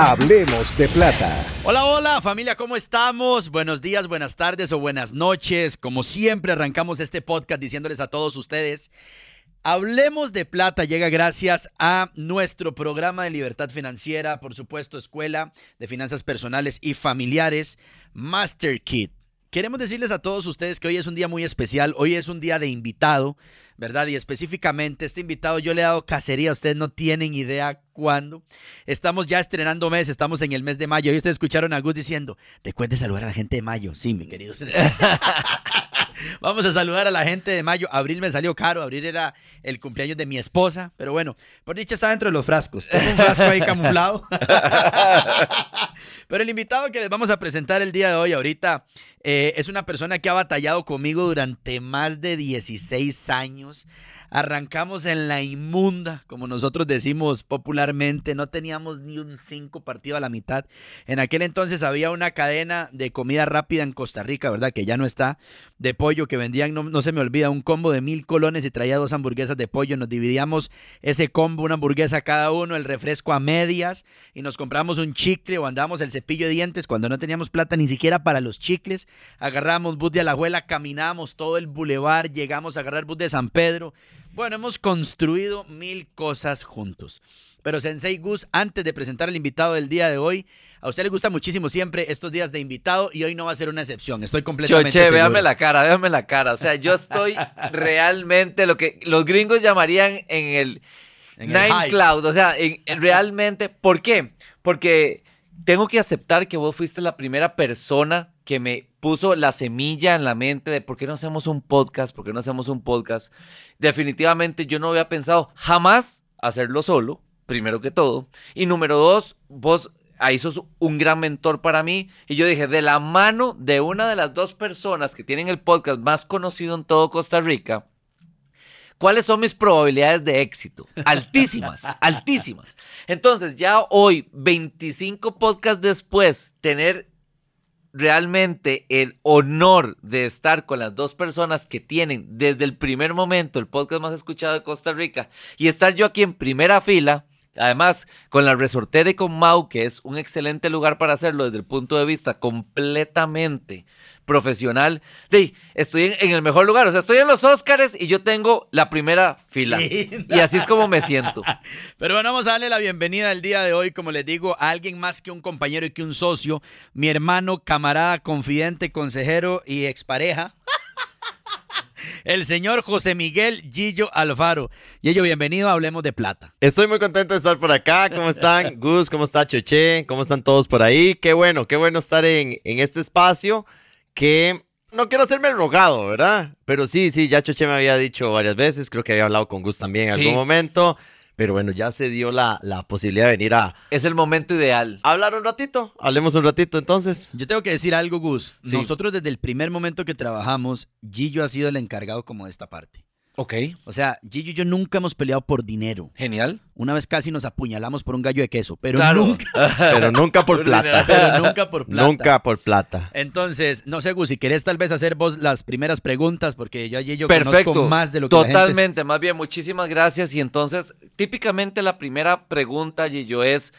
Hablemos de plata. Hola, hola familia, ¿cómo estamos? Buenos días, buenas tardes o buenas noches. Como siempre arrancamos este podcast diciéndoles a todos ustedes, Hablemos de plata llega gracias a nuestro programa de libertad financiera, por supuesto, Escuela de Finanzas Personales y Familiares, Master Kit. Queremos decirles a todos ustedes que hoy es un día muy especial, hoy es un día de invitado. ¿Verdad? Y específicamente este invitado yo le he dado cacería, ustedes no tienen idea cuándo. Estamos ya estrenando mes, estamos en el mes de mayo y ustedes escucharon a Gus diciendo, recuerde saludar a la gente de mayo. Sí, mi querido. Vamos a saludar a la gente de mayo. Abril me salió caro, abril era el cumpleaños de mi esposa, pero bueno, por dicho está dentro de los frascos. Tengo un frasco ahí camuflado. pero el invitado que les vamos a presentar el día de hoy ahorita eh, es una persona que ha batallado conmigo durante más de 16 años. Arrancamos en la inmunda, como nosotros decimos popularmente. No teníamos ni un cinco partido a la mitad. En aquel entonces había una cadena de comida rápida en Costa Rica, ¿verdad? Que ya no está. De pollo que vendían, no, no se me olvida, un combo de mil colones y traía dos hamburguesas de pollo. Nos dividíamos ese combo, una hamburguesa cada uno, el refresco a medias y nos compramos un chicle o andábamos el cepillo de dientes cuando no teníamos plata ni siquiera para los chicles. Agarramos bus de Alajuela, caminamos todo el bulevar, llegamos a agarrar bus de San Pedro bueno, hemos construido mil cosas juntos. Pero Sensei Gus, antes de presentar al invitado del día de hoy, a usted le gusta muchísimo siempre estos días de invitado y hoy no va a ser una excepción. Estoy completamente Choche, seguro. véame la cara, véame la cara. O sea, yo estoy realmente lo que los gringos llamarían en el En Nine. Cloud. O sea, en- en realmente, ¿por qué? Porque tengo que aceptar que vos fuiste la primera persona que me puso la semilla en la mente de por qué no hacemos un podcast, por qué no hacemos un podcast. Definitivamente yo no había pensado jamás hacerlo solo, primero que todo. Y número dos, vos ahí sos un gran mentor para mí. Y yo dije, de la mano de una de las dos personas que tienen el podcast más conocido en todo Costa Rica, ¿Cuáles son mis probabilidades de éxito? Altísimas, altísimas. Entonces, ya hoy, 25 podcasts después, tener realmente el honor de estar con las dos personas que tienen desde el primer momento el podcast más escuchado de Costa Rica y estar yo aquí en primera fila, además con la resortera y con Mau, que es un excelente lugar para hacerlo desde el punto de vista completamente profesional. De, estoy en, en el mejor lugar, o sea, estoy en los Óscares y yo tengo la primera fila. Linda. Y así es como me siento. Pero bueno, vamos a darle la bienvenida el día de hoy, como les digo, a alguien más que un compañero y que un socio, mi hermano, camarada, confidente, consejero y expareja. El señor José Miguel Gillo Alfaro. Gillo, bienvenido a Hablemos de Plata. Estoy muy contento de estar por acá. ¿Cómo están? Gus, ¿cómo está Choche? ¿Cómo están todos por ahí? Qué bueno, qué bueno estar en, en este espacio que no quiero hacerme el rogado, ¿verdad? Pero sí, sí, ya Choche me había dicho varias veces, creo que había hablado con Gus también en Sí. algún momento, pero bueno, ya se dio la, la posibilidad de venir a Es el momento ideal. hablar un ratito. Hablemos un ratito entonces. Yo tengo que decir algo, Gus. Sí. Nosotros desde el primer momento que trabajamos, Gillo ha sido el encargado como de esta parte. Ok. O sea, Gillo y yo nunca hemos peleado por dinero. Genial. Una vez casi nos apuñalamos por un gallo de queso, pero Claro. nunca, Pero nunca por plata. pero nunca por plata. Nunca por plata. Entonces, no sé, Gus, si querés tal vez hacer vos las primeras preguntas, porque yo allí yo Perfecto. conozco más de lo que la gente- Totalmente, más bien, muchísimas gracias. Y entonces, típicamente la primera pregunta, Gillo, es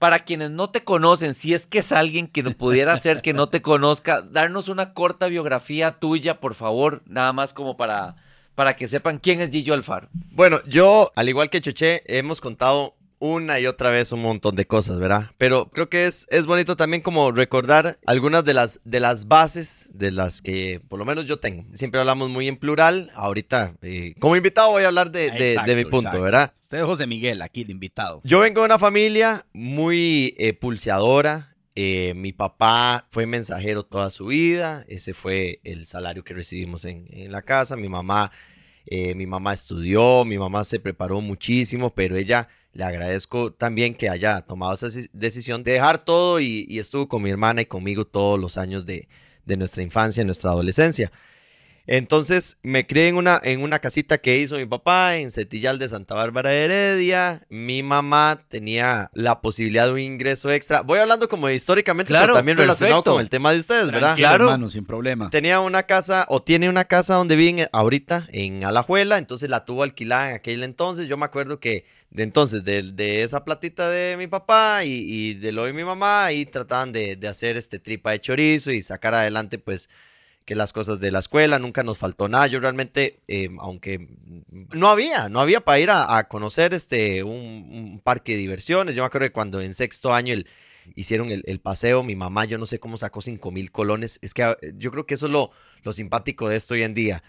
para quienes no te conocen, si es que es alguien que no pudiera ser que no te conozca, darnos una corta biografía tuya, por favor, nada más como para, para que sepan quién es Gillo Alfaro. Bueno, yo, al igual que Choché, hemos contado una y otra vez un montón de cosas, ¿verdad? Pero creo que es, es bonito también como recordar algunas de las, de las bases de las que por lo menos yo tengo. Siempre hablamos muy en plural. Ahorita, eh, como invitado, voy a hablar de, de- de Exacto, mi punto, exacto. ¿verdad? Usted es José Miguel, aquí el invitado. Yo vengo de una familia muy eh, pulseadora. Eh, mi papá fue mensajero toda su vida. Ese fue el salario que recibimos en, la casa. Mi mamá, eh, mi mamá estudió, mi mamá se preparó muchísimo, pero ella le agradezco también que haya tomado esa deci- decisión de dejar todo y, y estuvo con mi hermana y conmigo todos los años de, de nuestra infancia, nuestra adolescencia. Entonces me crié en una, en una casita que hizo mi papá en Setillal de Santa Bárbara de Heredia. Mi mamá tenía la posibilidad de un ingreso extra. Voy hablando como de históricamente, Claro, pero también relacionado perfecto. con el tema de ustedes, ¿verdad? Tranquilo, Claro. hermano, sin problema. Tenía una casa, o tiene una casa donde viven ahorita, en Alajuela, entonces la tuvo alquilada en aquel entonces. Yo me acuerdo que de entonces, de, de esa platita de mi papá y, y de lo de mi mamá, ahí trataban de, de hacer este tripa de chorizo y sacar adelante, pues, que las cosas de la escuela, nunca nos faltó nada. Yo realmente, eh, aunque no había, no había para ir a, conocer este, un, parque de diversiones. Yo me acuerdo que cuando en sexto año hicieron el, paseo, mi mamá, yo no sé cómo sacó cinco mil colones. Es que ah, yo creo que eso es lo, lo simpático de esto hoy en día.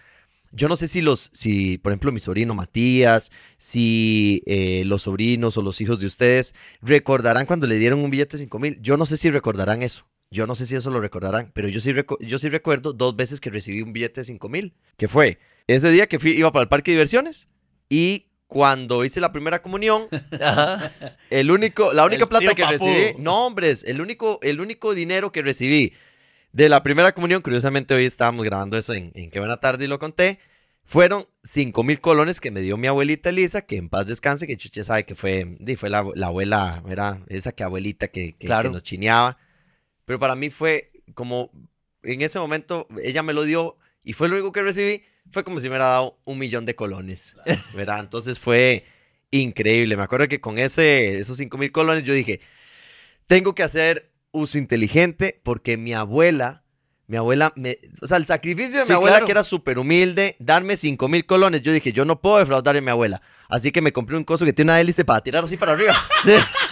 Yo no sé si los, si, por ejemplo, mi sobrino Matías, si eh, los sobrinos o los hijos de ustedes recordarán cuando le dieron un billete de 5 mil. Yo no sé si recordarán eso. Yo no sé si eso lo recordarán, pero yo sí, yo sí recuerdo dos veces que recibí un billete de 5 mil, que fue ese día que fui, iba para el parque de diversiones y cuando hice la primera comunión, Ajá. el único, la única El plata que recibí, no hombres, el único, el único dinero que recibí de la primera comunión, curiosamente hoy estábamos grabando eso en, en Qué Buena Tarde y lo conté, fueron 5 mil colones que me dio mi abuelita Elisa, que en paz descanse, que Chuche sabe que fue, fue la, la abuela, era esa que abuelita que, que- que Claro. nos chineaba. Pero para mí fue como, en ese momento ella me lo dio y fue lo único que recibí, fue como si me hubiera dado un millón de colones, ¿verdad? Entonces fue increíble. Me acuerdo que con ese, esos 5 mil colones yo dije, tengo que hacer uso inteligente porque mi abuela, mi abuela, me, o sea, el sacrificio de mi abuela claro. que era súper humilde, darme 5 mil colones, yo dije, yo no puedo defraudar a mi abuela. Así que me compré un coso que tiene una hélice para tirar así para arriba.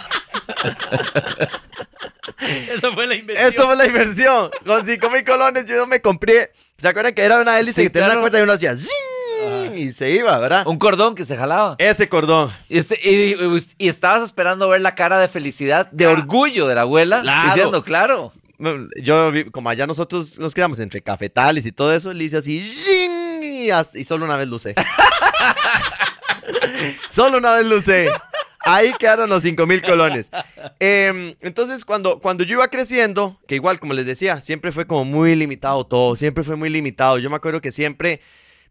Eso fue la inversión. Eso fue la inversión. Con 5 mil colones yo me compré. ¿Se acuerdan que era una hélice Sí, que tenía claro. una cuerda y uno hacía y se iba, ¿verdad? Un cordón que se jalaba. Ese cordón. Y, este- y- y- y estabas esperando ver la cara de felicidad, de orgullo de la abuela, Claro. diciendo, claro. Yo, como allá nosotros nos criamos entre cafetales y todo eso, le hice así y, solo una vez lo usé. solo una vez lo usé. Ahí quedaron los 5 mil colones. Em, entonces, cuando, cuando yo iba creciendo, que igual, como les decía, siempre fue como muy limitado todo, siempre fue muy limitado. Yo me acuerdo que siempre,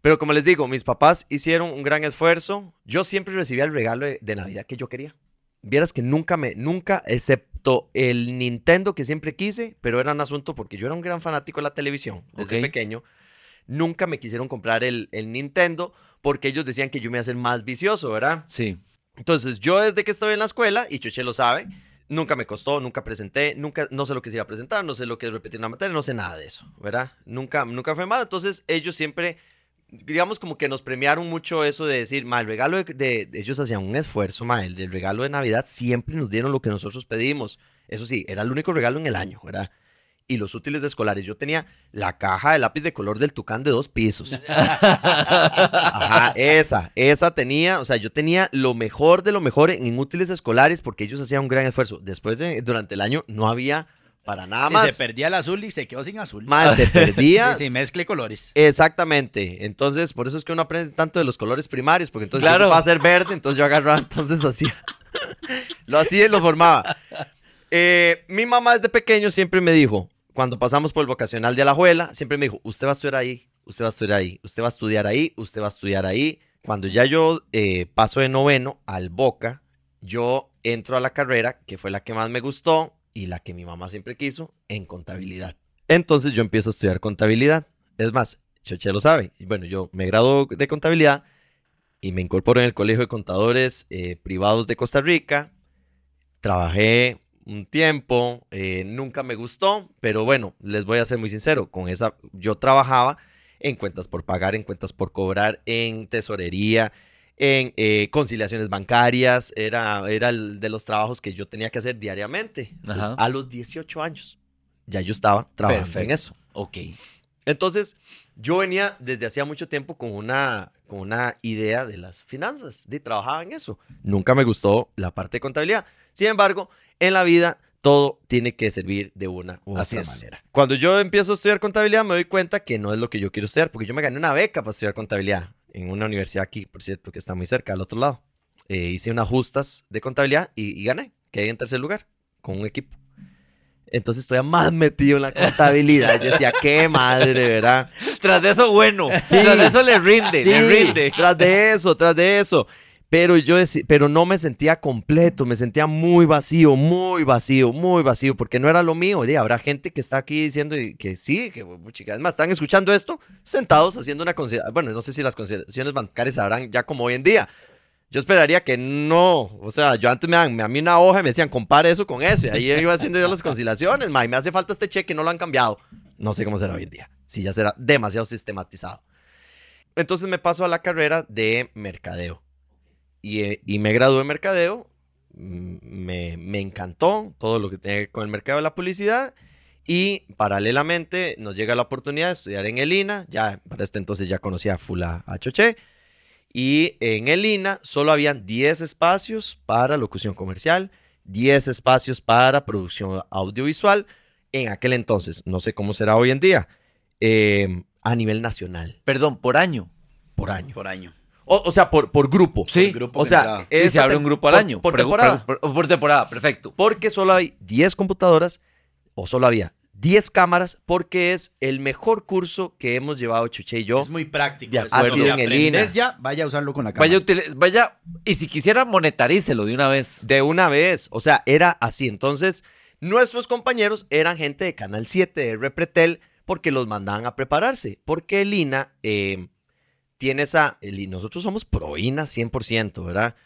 pero como les digo, mis papás hicieron un gran esfuerzo. Yo siempre recibía el regalo de, de Navidad que yo quería. Vieras que nunca me, nunca, excepto el Nintendo que siempre quise, pero era un asunto porque yo era un gran fanático de la televisión desde Ok. pequeño. Nunca me quisieron comprar el, el Nintendo porque ellos decían que yo me iba a hacer más vicioso, ¿verdad? Sí. Entonces, yo desde que estoy en la escuela, y Choche lo sabe, nunca me costó, nunca presenté, nunca, no sé lo que es ir a presentar, no sé lo que es repetir una materia, no sé nada de eso, ¿verdad? Nunca, nunca fue mal. Entonces, ellos siempre, digamos, como que nos premiaron mucho eso de decir, ma, el regalo de, ellos hacían un esfuerzo, ma, el del regalo de Navidad siempre nos dieron lo que nosotros pedimos. Eso sí, era el único regalo en el año, ¿verdad? Y los útiles de escolares. Yo tenía la caja de lápiz de color del tucán de dos pisos. Ajá, esa, esa tenía, o sea, yo tenía lo mejor de lo mejor en útiles escolares porque ellos hacían un gran esfuerzo. Después de, durante el año, no había para nada Si más. se perdía el azul y se quedó sin azul. Más se perdía. Sí, sí, mezcle colores. Exactamente. Entonces, por eso es que uno aprende tanto de los colores primarios, porque entonces Claro. va a ser verde, entonces yo agarraba, entonces hacía. lo hacía y lo formaba. Eh, mi mamá desde pequeño siempre me dijo, cuando pasamos por el vocacional de Alajuela, siempre me dijo, usted va a estudiar ahí, usted va a estudiar ahí, usted va a estudiar ahí, usted va a estudiar ahí. Cuando ya yo eh, paso de noveno al Boca, yo entro a la carrera, que fue la que más me gustó y la que mi mamá siempre quiso, en contabilidad. Entonces yo empiezo a estudiar contabilidad. Es más, Choche lo sabe. Bueno, yo me graduó de contabilidad y me incorporo en el Colegio de Contadores eh, Privados de Costa Rica. Trabajé un tiempo, eh, nunca me gustó, pero bueno, les voy a ser muy sincero, con esa yo trabajaba en cuentas por pagar, en cuentas por cobrar, en tesorería, en eh, conciliaciones bancarias. Era, era el de los trabajos que yo tenía que hacer diariamente. Entonces, a los 18 años ya yo estaba trabajando en eso. Ok. Entonces, yo venía desde hacía mucho tiempo con una, con una idea de las finanzas, de trabajar en eso. Nunca me gustó la parte de contabilidad. Sin embargo, en la vida todo tiene que servir de una u otra manera. Cuando yo empiezo a estudiar contabilidad, me doy cuenta que no es lo que yo quiero estudiar, porque yo me gané una beca para estudiar contabilidad en una universidad aquí, por cierto, que está muy cerca, al otro lado. Eh, hice unas justas de contabilidad y, y gané, quedé en tercer lugar con un equipo. Entonces estoy más metido en la contabilidad. Yo decía, qué madre, ¿verdad? Tras de eso, bueno. Sí. Tras de eso le rinde, Sí, le rinde. tras de eso, tras de eso. Pero yo deci- pero no me sentía completo, me sentía muy vacío, muy vacío, muy vacío, porque no era lo mío. Y habrá gente que está aquí diciendo que sí, que chicas, más están escuchando esto sentados haciendo una consideración. Bueno, no sé si las consideraciones bancarias habrán ya como hoy en día. Yo esperaría que no, o sea, yo antes me dan a mí una hoja y me decían, compare eso con eso, y ahí iba haciendo yo las conciliaciones, ma, y me hace falta este cheque, no lo han cambiado. No sé cómo será hoy en día, si ya será demasiado sistematizado. Entonces me paso a la carrera de mercadeo. Y, eh, y me gradué en mercadeo. mm, Me, me encantó todo lo que tiene con el mercado de la publicidad. Y paralelamente nos llega la oportunidad de estudiar en el INA. Ya para este entonces ya conocía a Fula a Choché. Y en el INA solo habían 10 espacios para locución comercial, 10 espacios para producción audiovisual. En aquel entonces, no sé cómo será hoy en día, eh, a nivel nacional, Perdón, por año. por año. Por año. O, o sea, por, por grupo. Sí. Por grupo O sea, se abre un grupo al por- año. Por temporada. pregu- por temporada, perfecto. Porque solo hay 10 computadoras o solo había 10 cámaras porque es el mejor curso que hemos llevado Chuché y yo. Es muy práctico. De eso. acuerdo. Cuando Ha sido en el INA. ya, vaya a usarlo con la cámara. Vaya, vaya, y si quisiera monetarícelo de una vez. De una vez. O sea, era así. Entonces, nuestros compañeros eran gente de Canal 7, de Repretel, porque los mandaban a prepararse. Porque el INA eh, tiene esa. el nosotros somos pro INA 100%, ¿verdad?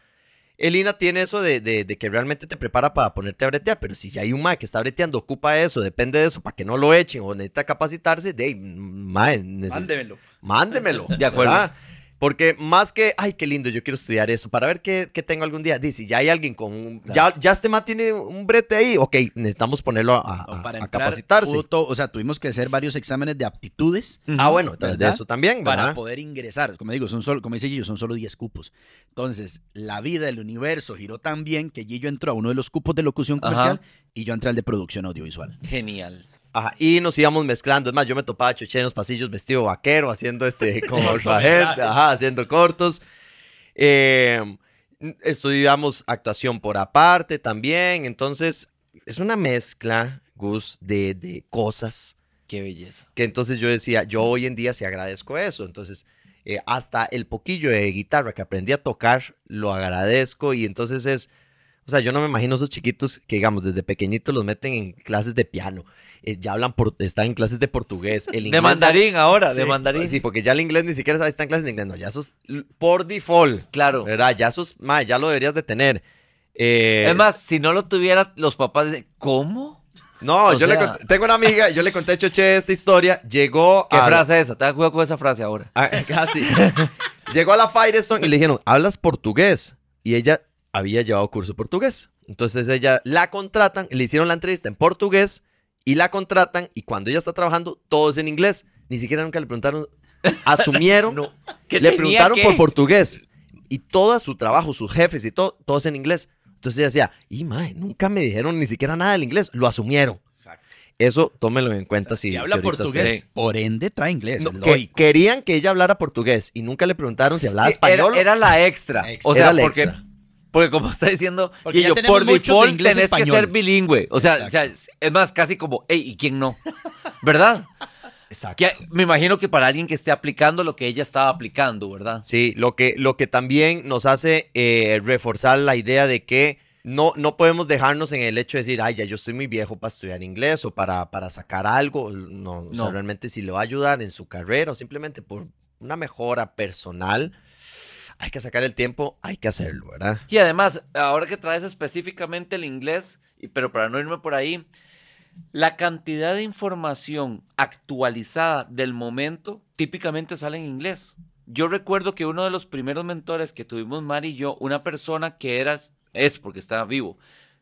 El INA tiene eso de, de- de que realmente te prepara para ponerte a bretear, pero si ya hay un mae que está breteando, ocupa eso, depende de eso, para que no lo echen o necesita capacitarse, de ahí, mae, Mándemelo. mándemelo. De acuerdo. ¿verdad? Porque más que, ay, qué lindo, yo quiero estudiar eso, para ver qué, qué tengo algún día. Dice, ya hay alguien con un, ya, ya este man tiene un brete ahí, ok, necesitamos ponerlo a, O a- para a entrar, capacitarse. o sea, tuvimos que hacer varios exámenes de aptitudes Ah, bueno, de eso también, para poder ingresar. Como digo, son solo, como dice Gillo, son solo 10 cupos. Entonces, la vida, el universo giró tan bien que Gillo entró a uno de los cupos de locución Ajá. comercial y yo entré al de producción audiovisual. Genial. Ajá, y nos íbamos mezclando. Es más, yo me topaba a Chuché en los pasillos vestido vaquero, haciendo este, como gente, ajá, haciendo cortos. Eh, estudiamos actuación por aparte también. Entonces, es una mezcla, Gus, de, de cosas Qué belleza. que entonces yo decía, yo hoy en día sí agradezco eso. Entonces, eh, hasta el poquillo de guitarra que aprendí a tocar, lo agradezco. Y entonces es, o sea, yo no me imagino esos chiquitos que, digamos, desde pequeñitos los meten en clases de piano. eh, ya hablan, por, están en clases de portugués. El De inglés ya- mandarín ahora, de mandarín. Sí, porque ya el inglés ni siquiera está en clases de inglés. No, ya sos por default. Claro. ¿Verdad? Ya sos, ma, ya lo deberías de tener. Eh, Es más, si no lo tuviera, los papás ¿cómo? no, o yo le conté- tengo una amiga, yo le conté a Choche esta historia. Llegó ¿Qué a, frase es esa? Ten cuidado con esa frase ahora. Ah, casi. Llegó a la Firestone y le dijeron, ¿hablas portugués? Y ella había llevado curso de portugués. Entonces ella la contratan, le hicieron la entrevista en portugués y la contratan y cuando ella está trabajando, todo es en inglés. Ni siquiera nunca le preguntaron, asumieron, ¿Qué le preguntaron que? por portugués. Y todo su trabajo, sus jefes y todo, todo es en inglés. Entonces ella decía, y mae, nunca me dijeron ni siquiera nada del inglés, lo asumieron. Exacto. Eso tómenlo en cuenta si, si, habla si portugués, por ende trae inglés. No, que- querían que ella hablara portugués y nunca le preguntaron si hablaba Sí, español. Era, era la extra. Extra. O sea, Era la porque, extra. Porque como está diciendo, Porque ya Guillo, tenemos por muchos de default inglés tenés que ser bilingüe. O sea, o sea, es más, casi como, hey, ¿y quién no? ¿Verdad? Exacto. Que, me imagino que para alguien que esté aplicando lo que ella estaba aplicando, ¿verdad? Sí, lo que, lo que también nos hace eh, reforzar la idea de que no, no podemos dejarnos en el hecho de decir, ay, ya yo estoy muy viejo para estudiar inglés o para, para sacar algo. No, o sea, No. realmente si le va a ayudar en su carrera o simplemente por una mejora personal, hay que sacar el tiempo, hay que hacerlo, ¿verdad? Y además, ahora que traes específicamente el inglés, pero para no irme por ahí, La cantidad de información actualizada del momento típicamente sale en inglés. Yo recuerdo que uno de los primeros mentores que tuvimos Mari y yo, una persona que era, es porque estaba vivo,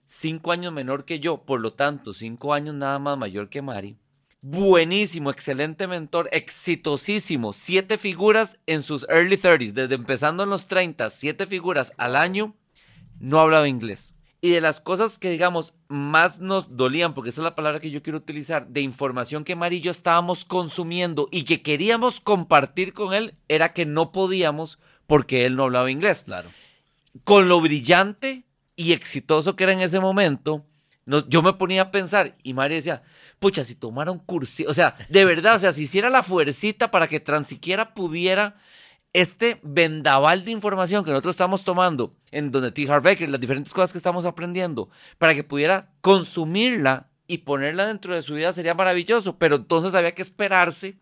cinco años menor que yo, por lo tanto, cinco años nada más mayor que Mari. Buenísimo, excelente mentor, exitosísimo, siete figuras en sus early 30s, desde empezando en los 30, siete figuras al año, no hablaba inglés. Y de las cosas que, digamos, más nos dolían, porque esa es la palabra que yo quiero utilizar, de información que Mari y yo estábamos consumiendo y que queríamos compartir con él, era que no podíamos porque él no hablaba inglés. Claro. Con lo brillante y exitoso que era en ese momento, yo me ponía a pensar y Mari decía, pucha, si tomara un o sea, de verdad, o sea, si hiciera la fuercita para que tan siquiera pudiera este vendaval de información que nosotros estamos tomando, en donde T. Harv las diferentes cosas que estamos aprendiendo, para que pudiera consumirla y ponerla dentro de su vida sería maravilloso, pero entonces había que esperarse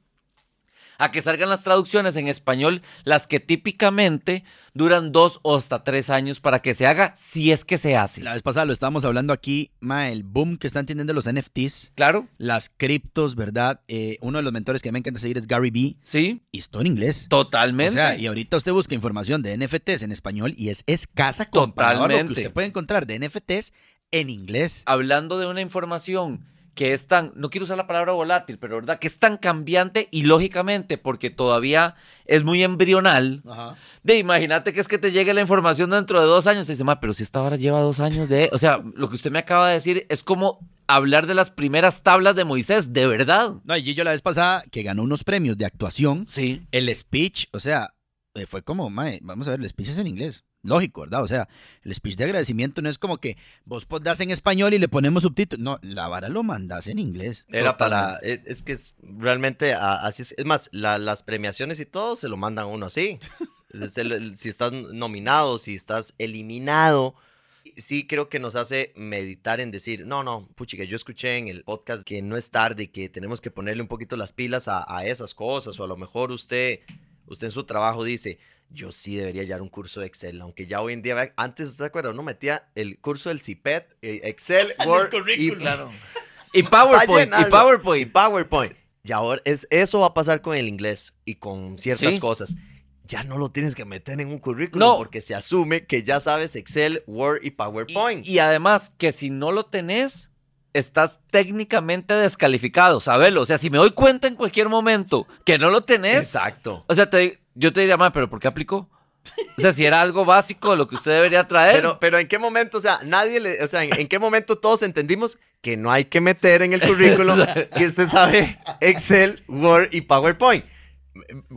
a que salgan las traducciones en español, las que típicamente duran dos o hasta tres años para que se haga, si es que se hace. La vez pasada lo estábamos hablando aquí, ma, el boom que están teniendo los NFTs, Claro, las criptos, ¿verdad? Eh, uno de los mentores que me encanta seguir es Gary Vee, sí, y todo en inglés. totalmente. O sea, y ahorita usted busca información de NFTs en español y es escasa comparado a lo que Totalmente. usted puede encontrar de NFTs en inglés. hablando de una información que es tan, no quiero usar la palabra volátil, pero verdad que es tan cambiante y lógicamente porque todavía es muy embrional. De imagínate que es que te llegue la información dentro de dos años. Te dice, "Ma, pero si esta hora lleva dos años de. O sea, lo que usted me acaba de decir es como hablar de las primeras tablas de Moisés, de verdad. No, y Gillo la vez pasada que ganó unos premios de actuación, Sí. el speech, o sea, eh, fue como, mae, vamos a ver, el speech es en inglés. Lógico, ¿verdad? O sea, el speech de agradecimiento no es como que vos das en español y le ponemos subtítulos. No, la vara lo mandas en inglés. Era para. Es, es que es realmente así es. Es más, la- las premiaciones y todo se lo mandan a uno así. Si estás nominado, si estás eliminado. Sí, creo que nos hace meditar en decir, no, no, puchi, que yo escuché en el podcast que no es tarde, que tenemos que ponerle un poquito las pilas a, a esas cosas, o a lo mejor usted, usted en su trabajo dice, yo sí debería llevar un curso de Excel, aunque ya hoy en día, antes, ¿usted se acuerda? Uno metía el curso del CIPET, eh, Excel, Word, y, Claro. Y PowerPoint, y PowerPoint. PowerPoint. Y ahora es, eso va a pasar con el inglés y con ciertas Sí. cosas. Ya no lo tienes que meter en un currículum No. porque se asume que ya sabes Excel, Word y PowerPoint. Y, y además, que si no lo tenés, estás técnicamente descalificado, sabelo. O sea, si me doy cuenta en cualquier momento que no lo tenés, Exacto. o sea, te- yo te diría, "Ma, pero ¿por qué aplicó? O sea, si era algo básico de lo que usted debería traer. Pero, pero en qué momento, o sea, nadie le, o sea, en, en qué momento todos entendimos que no hay que meter en el currículum que usted sabe Excel, Word y PowerPoint.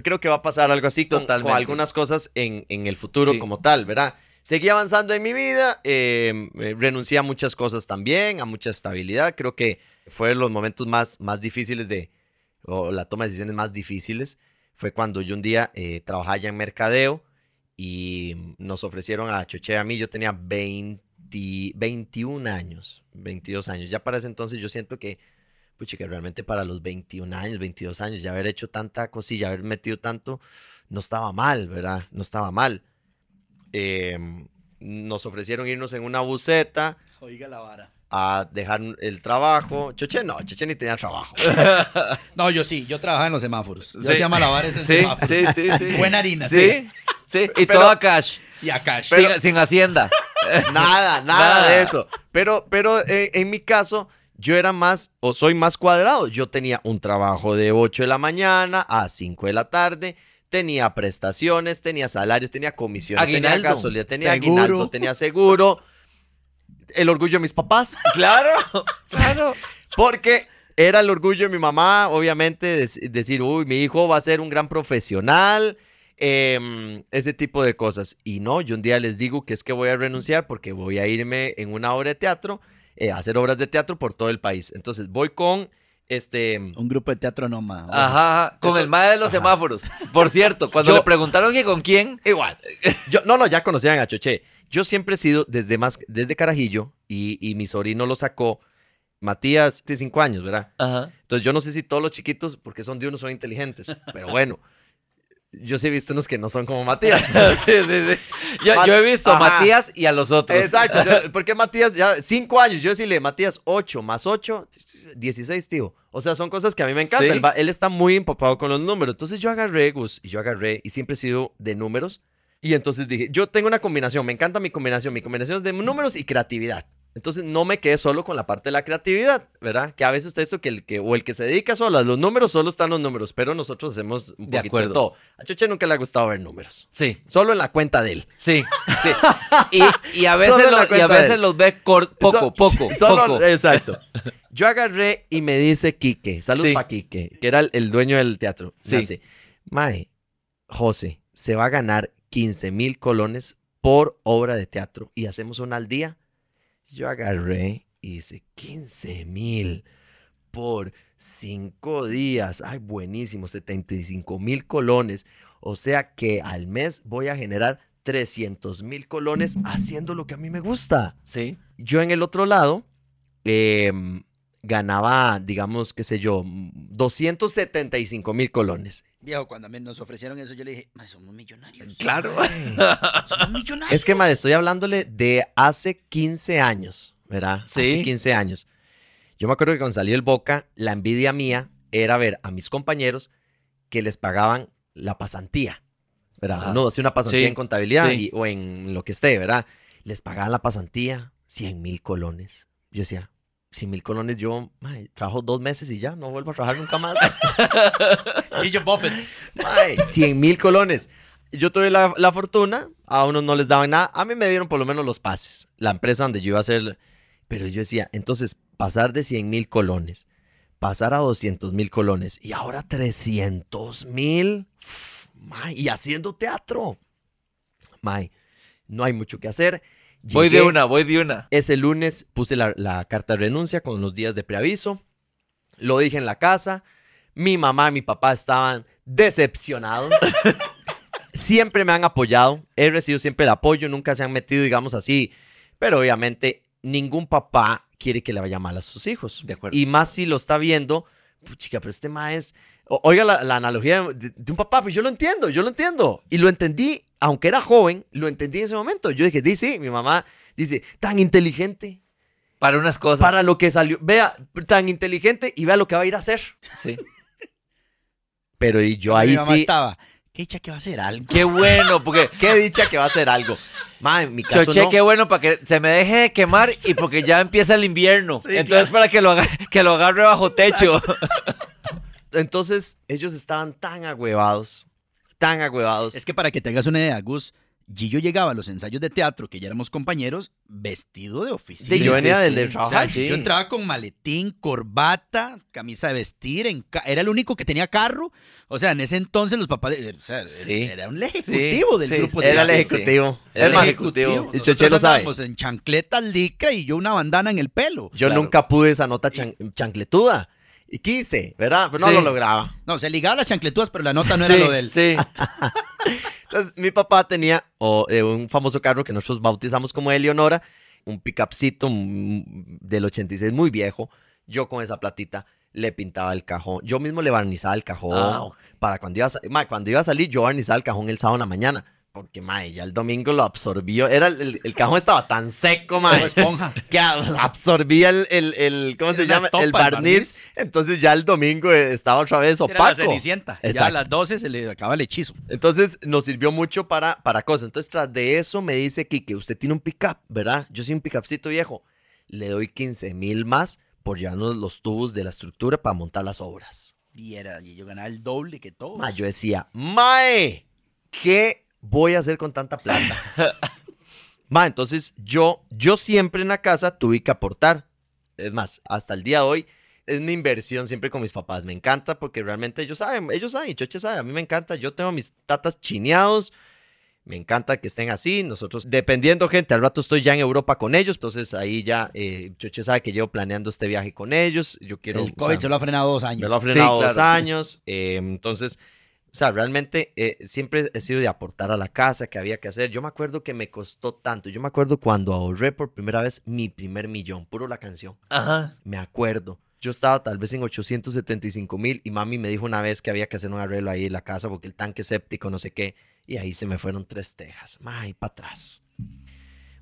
Creo que va a pasar algo así con, con algunas cosas en, en el futuro Sí. como tal, ¿verdad? Seguí avanzando en mi vida, eh, eh, renuncié a muchas cosas también, a mucha estabilidad. Creo que fueron los momentos más, más difíciles de, o la toma de decisiones más difíciles. Fue cuando yo un día eh, trabajaba ya en mercadeo y nos ofrecieron a Choche a mí, yo tenía 20, 21 años, 22 años. Ya para ese entonces yo siento que, pucha, que realmente para los 21 años, 22 años, ya haber hecho tanta cosilla, haber metido tanto, no estaba mal, ¿verdad? No estaba mal. Em, nos ofrecieron irnos en una buseta Oiga la vara. A dejar el trabajo. Choche no, Choche ni tenía trabajo. No, yo sí, yo trabajaba en los semáforos. Yo Sí. hacía malabares en sí, semáforos. sí, sí, sí. Buena harina, Sí, sí. Y Pero- todo a cash, Y a cash. sin, sin hacienda. Nada, nada, Nada. de eso. Pero, pero eh, en mi caso, yo era más, o soy más cuadrado. Yo tenía un trabajo de 8 de la mañana a 5 de la tarde. Tenía prestaciones, tenía salarios, tenía comisiones, tenía Aguinaldo. gasolina, tenía Seguro. aguinaldo, tenía seguro. El orgullo de mis papás. Claro, claro. Porque era el orgullo de mi mamá, obviamente, dec- decir, uy, mi hijo va a ser un gran profesional, em, ese tipo de cosas. Y no, yo un día les digo que es que voy a renunciar porque voy a irme en una obra de teatro, eh, a hacer obras de teatro por todo el país. Entonces voy con, este, Un grupo de teatro no más. Ajá, ajá, con el mae de los Ajá. semáforos. Por cierto, cuando Yo- le preguntaron que con quién, igual. Yo, no, no, ya conocían a Choche. Yo siempre he sido desde más, desde Carajillo y, y mi sobrino lo sacó. Matías tiene cinco años, ¿verdad? Ajá. Entonces yo no sé si todos los chiquitos, porque son de uno, son inteligentes. Pero bueno, yo sí he visto unos que no son como Matías. Sí, sí, sí. Yo, he visto a. Matías y a los otros. Exacto. yo- porque Matías ya cinco años. Yo decirle, Matías, ocho más ocho. 16, tío. O sea, son cosas que a mí me encantan. Él, va- él está muy empapado con los números. Entonces yo agarré, Gus, y yo agarré, y siempre he sido de números. Y entonces dije, yo tengo una combinación, me encanta mi combinación. Mi combinación es de números y creatividad. Entonces no me quedé solo con la parte de la creatividad, ¿verdad? Que a veces está esto que el que, o el que se dedica solo a los números, solo están los números, pero nosotros hacemos un De acuerdo. de todo. A Choche nunca le ha gustado ver números. Sí, Solo en la cuenta de él. sí, sí. Y, y a veces, lo- y a veces los ve poco, So- poco, Solo- poco. Exacto. Yo agarré y me dice Quique, salud Sí. para Quique, que era el, el dueño del teatro. Sí. Mae, José, se va a ganar 15 mil colones por obra de teatro y hacemos una al día. Yo agarré y dice 15 mil por cinco días. Ay, buenísimo, 75 mil colones. O sea que al mes voy a generar 300 mil colones haciendo lo que a mí me gusta Sí. yo en el otro lado em, ganaba, digamos, qué sé yo, 275 mil colones. Viejo, cuando mí nos ofrecieron eso, yo le dije, "Mae, somos millonarios. Claro. Somos millonarios. es que, madre, estoy hablándole de hace 15 años, ¿verdad? Sí. Hace 15 años. Yo me acuerdo que cuando salió el Boca, la envidia mía era ver a mis compañeros que les pagaban la pasantía, ¿verdad? Ajá. No, hacía una pasantía Sí, en contabilidad sí. y- o en lo que esté, ¿verdad? Les pagaban la pasantía 100 mil colones. Yo decía, 100 mil colones, yo mae, trabajo dos meses y ya, no vuelvo a trabajar nunca más. Gillo Buffett. Mae, 100 mil colones. Yo tuve la, la fortuna, a unos no les daban nada, a mí me dieron por lo menos los pases, la empresa donde yo iba a hacer, pero yo decía, entonces pasar de 100 mil colones, pasar a 200 mil colones y ahora 300 mil, y haciendo teatro. Mae, no hay mucho que hacer. Voy de una, voy de una. ese lunes puse la, la carta de renuncia con los días de preaviso. Lo dije en la casa. Mi mamá y mi papá estaban decepcionados. siempre me han apoyado. He recibido siempre el apoyo. Nunca se han metido, digamos así. Pero obviamente ningún papá quiere que le vaya mal a sus hijos. De acuerdo. Y más si lo está viendo. Chica, pero este ma es... Oiga la, la analogía de, de un papá, pues yo lo entiendo, yo lo entiendo. Y lo entendí, aunque era joven, lo entendí en ese momento. Yo dije, sí, sí, mi mamá dice, tan inteligente Para unas cosas. para lo que salió. Vea, tan inteligente y vea lo que va a ir a hacer. Sí. Pero y yo Mi ahí mamá sí, estaba, ¿qué dicha que va a hacer algo? Qué bueno, porque qué dicha que va a hacer algo. Ma, en mi caso Choche, no. qué bueno para que se me deje de quemar y porque ya empieza el invierno. Sí, Entonces, claro. para que lo, haga- que lo agarre bajo techo. Entonces, ellos estaban tan agüevados, tan agüevados. Es que para que te hagas una idea, Gus, Gillo llegaba a los ensayos de teatro, que ya éramos compañeros, vestido de oficina. Sí, yo venía sí, del sí. de O trabajar. sea, sí. yo entraba con maletín, corbata, camisa de vestir, en ca- era el único que tenía carro. O sea, en ese entonces los papás, eh, o sea, Sí. era un ejecutivo del sí, grupo sí, de Era el ejecutivo. Era el más, ejecutivo. Nosotros Choche lo sabe. en chancletas licra y yo una bandana en el pelo. Yo Claro. nunca pude esa nota chan- chancletuda. Y quise, ¿verdad? Pero no Sí. lo lograba. No, se ligaba las chancletudas, pero la nota no era Sí, lo del... Sí. Entonces, mi papá tenía eh, un famoso carro que nosotros bautizamos como Eleonora, un pickupcito del 86 muy viejo. Yo con esa platita le pintaba el cajón. Yo mismo le barnizaba el cajón. Ah. Para cuando iba, a, ma, cuando iba a salir, yo barnizaba el cajón el sábado en la mañana. Porque, ma, ya el domingo lo absorbió. Era el, el- cajón estaba tan seco, ma, Como esponja. que absorbía el, el, el- ¿cómo se Era llama? estopa, el barniz. barniz. Entonces ya el domingo eh, estaba otra vez Era la opaco. cenicienta. Ya a las 12 se le acaba el hechizo. Entonces nos sirvió mucho para, para cosas. Entonces, tras de eso me dice Kike, usted tiene un pickup, ¿verdad? Yo soy un pickupcito viejo. Le doy 15 mil más por llevarnos los tubos de la estructura para montar las obras. Y, era, y yo ganaba el doble que todo. Ma, yo decía, Mae, ¿qué voy a hacer con tanta plata? Ma, entonces yo, yo siempre en la casa tuve que aportar. Es más, hasta el día de hoy es mi inversión siempre con mis papás. Me encanta porque realmente ellos saben, ellos saben, Choche sabe, a mí me encanta. Yo tengo mis tatas chineados. Me encanta que estén así. Nosotros, dependiendo, gente, al rato estoy ya en Europa con ellos. Entonces ahí ya, eh, Choche sabe que llevo planeando este viaje con ellos. Yo quiero. el COVID sea, se lo ha frenado dos años. me lo ha frenado Sí, dos claro. años. eh, entonces, o sea, realmente eh, siempre he sido de aportar a la casa que había que hacer. Yo me acuerdo que me costó tanto. Yo me acuerdo cuando ahorré por primera vez mi primer millón, puro la canción. Ajá. Me acuerdo. Yo estaba tal vez en 875 mil y mami me dijo una vez que había que hacer un arreglo ahí en la casa porque el tanque séptico, no sé qué. Y ahí se me fueron tres tejas. Ay, para atrás.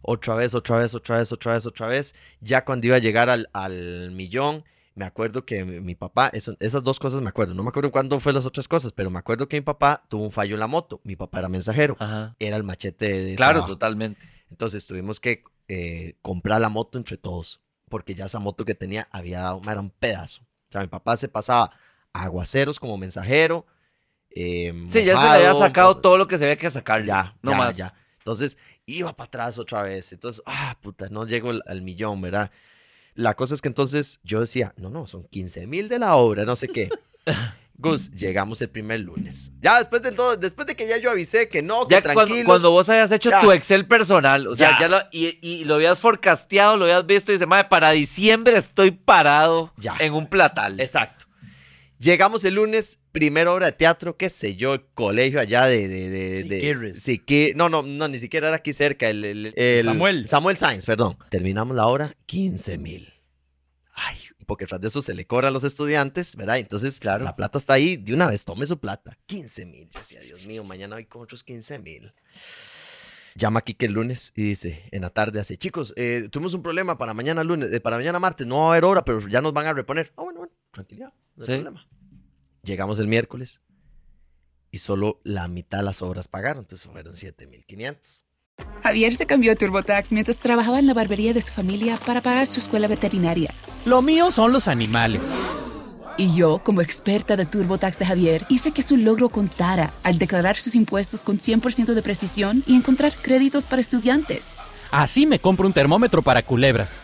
Otra vez, otra vez, otra vez, otra vez, otra vez. Ya cuando iba a llegar al, al millón, me acuerdo que mi, mi papá, eso- esas dos cosas me acuerdo. No me acuerdo cuándo fue las otras cosas, pero me acuerdo que mi papá tuvo un fallo en la moto. Mi papá era mensajero. Ajá. Era el machete de Claro, trabajo. totalmente. Entonces tuvimos que eh, comprar la moto entre todos, porque ya esa moto que tenía había dado, era un pedazo. O sea, mi papá se pasaba aguaceros como mensajero. eh, Sí, ya se le había sacado todo lo que se había que sacar. Ya, no ya, más. ya. Entonces iba para atrás otra vez. Entonces, ah, puta, no llego al, al millón, ¿verdad? La cosa es que entonces yo decía, no, no, son 15 mil de la obra, no sé qué. Gus, llegamos el primer lunes. Ya después de todo, después de que ya yo avisé que no, que Ya cuando, tranquilos. cuando vos hayas hecho Ya. tu Excel personal, o sea, Ya. ya lo, y, y lo habías forecasteado, lo habías visto y dice, madre, para diciembre estoy parado Ya. en un platal. Exacto. Llegamos el lunes, primera obra de teatro, qué sé yo, el colegio allá de... de, de, de-. Siqui- no, no, no, ni siquiera era aquí cerca. El, el- el- Samuel. Samuel Sainz, perdón. Terminamos la hora, 15 mil. Ay, porque tras de eso se le cobra a los estudiantes, ¿verdad? Entonces, Claro. la plata está ahí, de una vez tome su plata. 15 mil. Yo decía, Dios mío, mañana voy con otros 15 mil. Llama aquí que el lunes y dice, en la tarde así, chicos, eh, tuvimos un problema para mañana lunes, eh, para mañana martes, no va a haber hora, pero ya nos van a reponer. Ah, bueno, bueno, tranquilidad, no hay Sí. problema. Llegamos el miércoles y solo la mitad de las obras pagaron, entonces fueron 7.500. Javier se cambió a TurboTax mientras trabajaba en la barbería de su familia para pagar su escuela veterinaria. Lo mío son los animales. Y yo, como experta de TurboTax de Javier, hice que su logro contara al declarar sus impuestos con 100% de precisión y encontrar créditos para estudiantes. Así me compro un termómetro para culebras.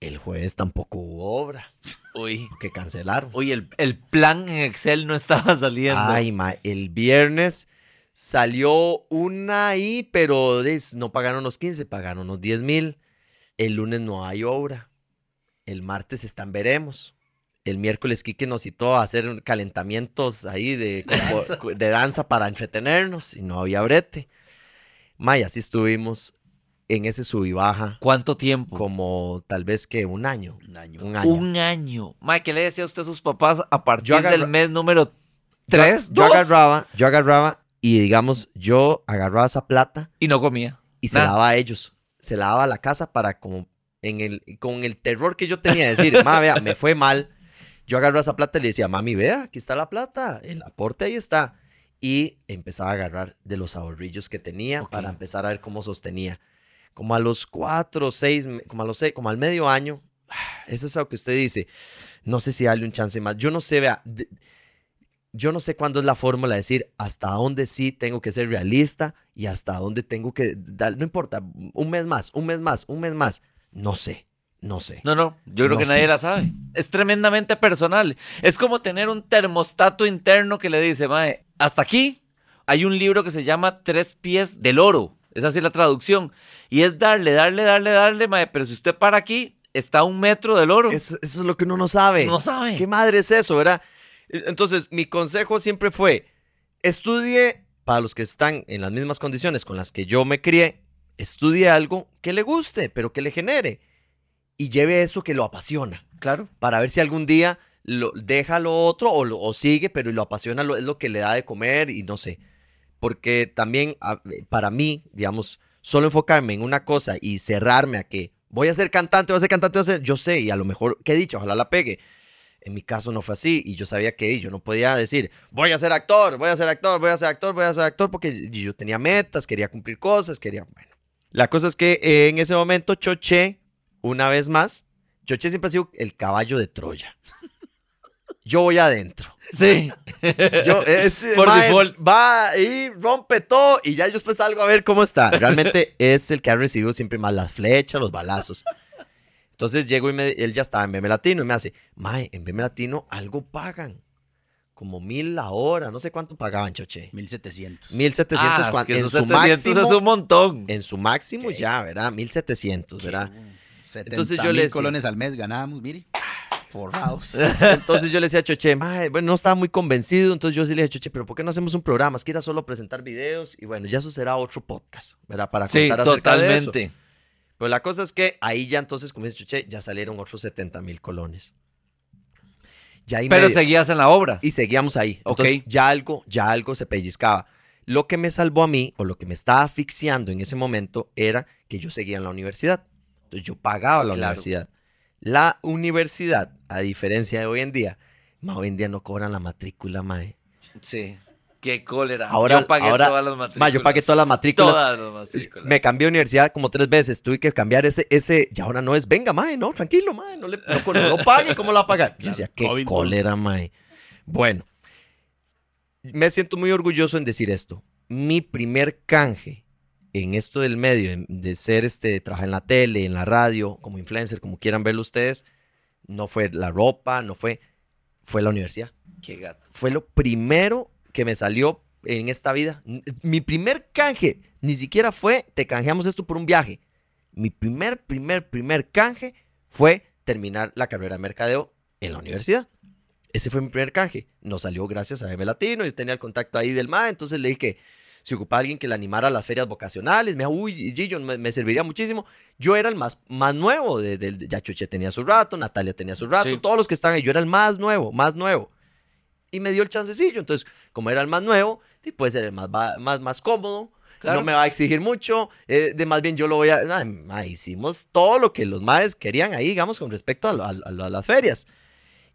El jueves tampoco hubo obra, Uy, que cancelaron. uy, el, el plan en Excel no estaba saliendo. Ay, ma, el viernes salió una ahí, pero no pagaron los 15, pagaron los 10 mil. El lunes no hay obra. El martes están veremos. El miércoles Kike nos citó a hacer calentamientos ahí de, como- de danza para entretenernos y no había brete. May, así estuvimos en ese sub y baja ¿Cuánto tiempo? como tal vez que un año. Un año. Un año. Un año. Mike, ¿qué le decía usted a sus papás a partir Yo agarra- del mes número Yo- 3? Yo, agarraba, yo agarraba y digamos, yo agarraba esa plata Y no comía. y se la daba a ellos. Se la daba a la casa para como en el, con el terror que yo tenía de decir, ma, vea, me fue mal. Yo agarraba esa plata y le decía, mami, vea, aquí está la plata, el aporte ahí está. Y empezaba a agarrar de los ahorrillos que tenía para empezar a ver cómo sostenía. Como a los cuatro, seis, como a los seis, como al medio año, eso es algo que usted dice, no sé si darle un chance más. Yo no sé, vea, de- yo no sé cuándo es la fórmula de decir hasta dónde sí tengo que ser realista y hasta dónde tengo que dar, no importa, un mes más, un mes más, un mes más. No sé, no sé. No, no, yo creo No que nadie sé. la sabe. Es tremendamente personal. Es como tener un termostato interno que le dice, mae, hasta aquí hay un libro que se llama Tres pies del oro. Es así la traducción. Y es darle, darle, darle, darle, mae, pero si usted para aquí, está a un metro del oro. Eso, eso es lo que uno no sabe. No sabe. ¿Qué madre es eso, verdad? E- Entonces, mi consejo siempre fue, estudie, para los que están en las mismas condiciones con las que yo me crié, estudie algo que le guste, pero que le genere. Y lleve eso que lo apasiona. Claro. para ver si algún día lo, deja lo otro o, lo- o sigue, pero lo apasiona, lo, es lo que le da de comer y no sé. Porque también a- para mí, digamos, solo enfocarme en una cosa y cerrarme a que voy a ser cantante, voy a ser cantante, voy a ser, yo sé, y a lo mejor, ¿qué he dicho? Ojalá la pegue. En mi caso no fue así y yo sabía que yo no podía decir, voy a ser actor, voy a ser actor, voy a ser actor, voy a ser actor, porque yo tenía metas, quería cumplir cosas, quería, bueno. La cosa es que eh, en ese momento Choché, una vez más, Choché siempre ha sido el caballo de Troya. Yo voy adentro. Sí. Yo, este Por mae default. va y rompe todo y ya yo después salgo a ver cómo está. Realmente es el que ha recibido siempre más las flechas, los balazos. Entonces llego y me- él ya estaba en BM Latino y me hace, Mae, en BM Latino algo pagan. como mil la hora, no sé cuánto pagaban, Choche. 1700. 1700 Ah, es cuan- que en su 700 máximo. es un montón. En su máximo ya, ¿verdad? 1700, ¿verdad? Entonces yo colones al mes ganábamos, mire. Forrados. Entonces yo le decía a Choche, bueno, no estaba muy convencido, entonces yo sí le dije, Choche, pero ¿por qué no hacemos un programa? Es que era solo presentar videos y bueno, ya eso será otro podcast, ¿verdad? Para Sí, contar acerca de eso. totalmente. Pero la cosa es que ahí ya entonces, como dice Choche, ya salieron otros 70 mil colones. Ya Pero medio- seguías en la obra. y seguíamos ahí. Entonces, ya algo, ya algo se pellizcaba. Lo que me salvó a mí, o lo que me estaba asfixiando en ese momento, era que yo seguía en la universidad. Entonces, yo pagaba la Claro. universidad. La universidad, a diferencia de hoy en día, ma, hoy en día no cobran la matrícula, mae. Sí. Qué cólera. Ahora- yo pagué ahora- todas las matrículas. Ma, yo pagué todas las matrículas. Todas las matrículas. Me cambié de universidad como tres veces. Tuve que cambiar ese, ese, y ahora no es, venga, mae, no, tranquilo, mae, no, le, no, no lo pague, ¿cómo lo va a pagar? Yo Claro, decía, qué COVID, no. cólera, mae. Bueno, me siento muy orgulloso en decir esto. Mi primer canje en esto del medio, de ser este, trabajar en la tele, en la radio, como influencer, como quieran verlo ustedes, no fue la ropa, no fue, fue la universidad Qué gato. fue lo primero que me salió en esta vida. Mi primer canje ni siquiera fue, te canjeamos esto por un viaje. Mi primer, primer, primer canje fue terminar la carrera de mercadeo en la universidad. Ese fue mi primer canje. Nos salió gracias a M Latino. Yo tenía el contacto ahí del MA, entonces le dije que si ocupaba alguien que le animara a las ferias vocacionales, me dijo, uy, Gillo, me, me serviría muchísimo. Yo era el más, más nuevo, de, de- ya Chuche tenía su rato, Natalia tenía su rato, Sí. todos los que están ahí, yo era el más nuevo, más nuevo y me dio el chancecillo. Entonces, como era el más nuevo, puede ser el más, más, más cómodo. Claro. No me va a exigir mucho. eh, de más bien yo lo voy a. nah, ma, hicimos todo lo que los maes querían ahí, digamos, con respecto a las ferias.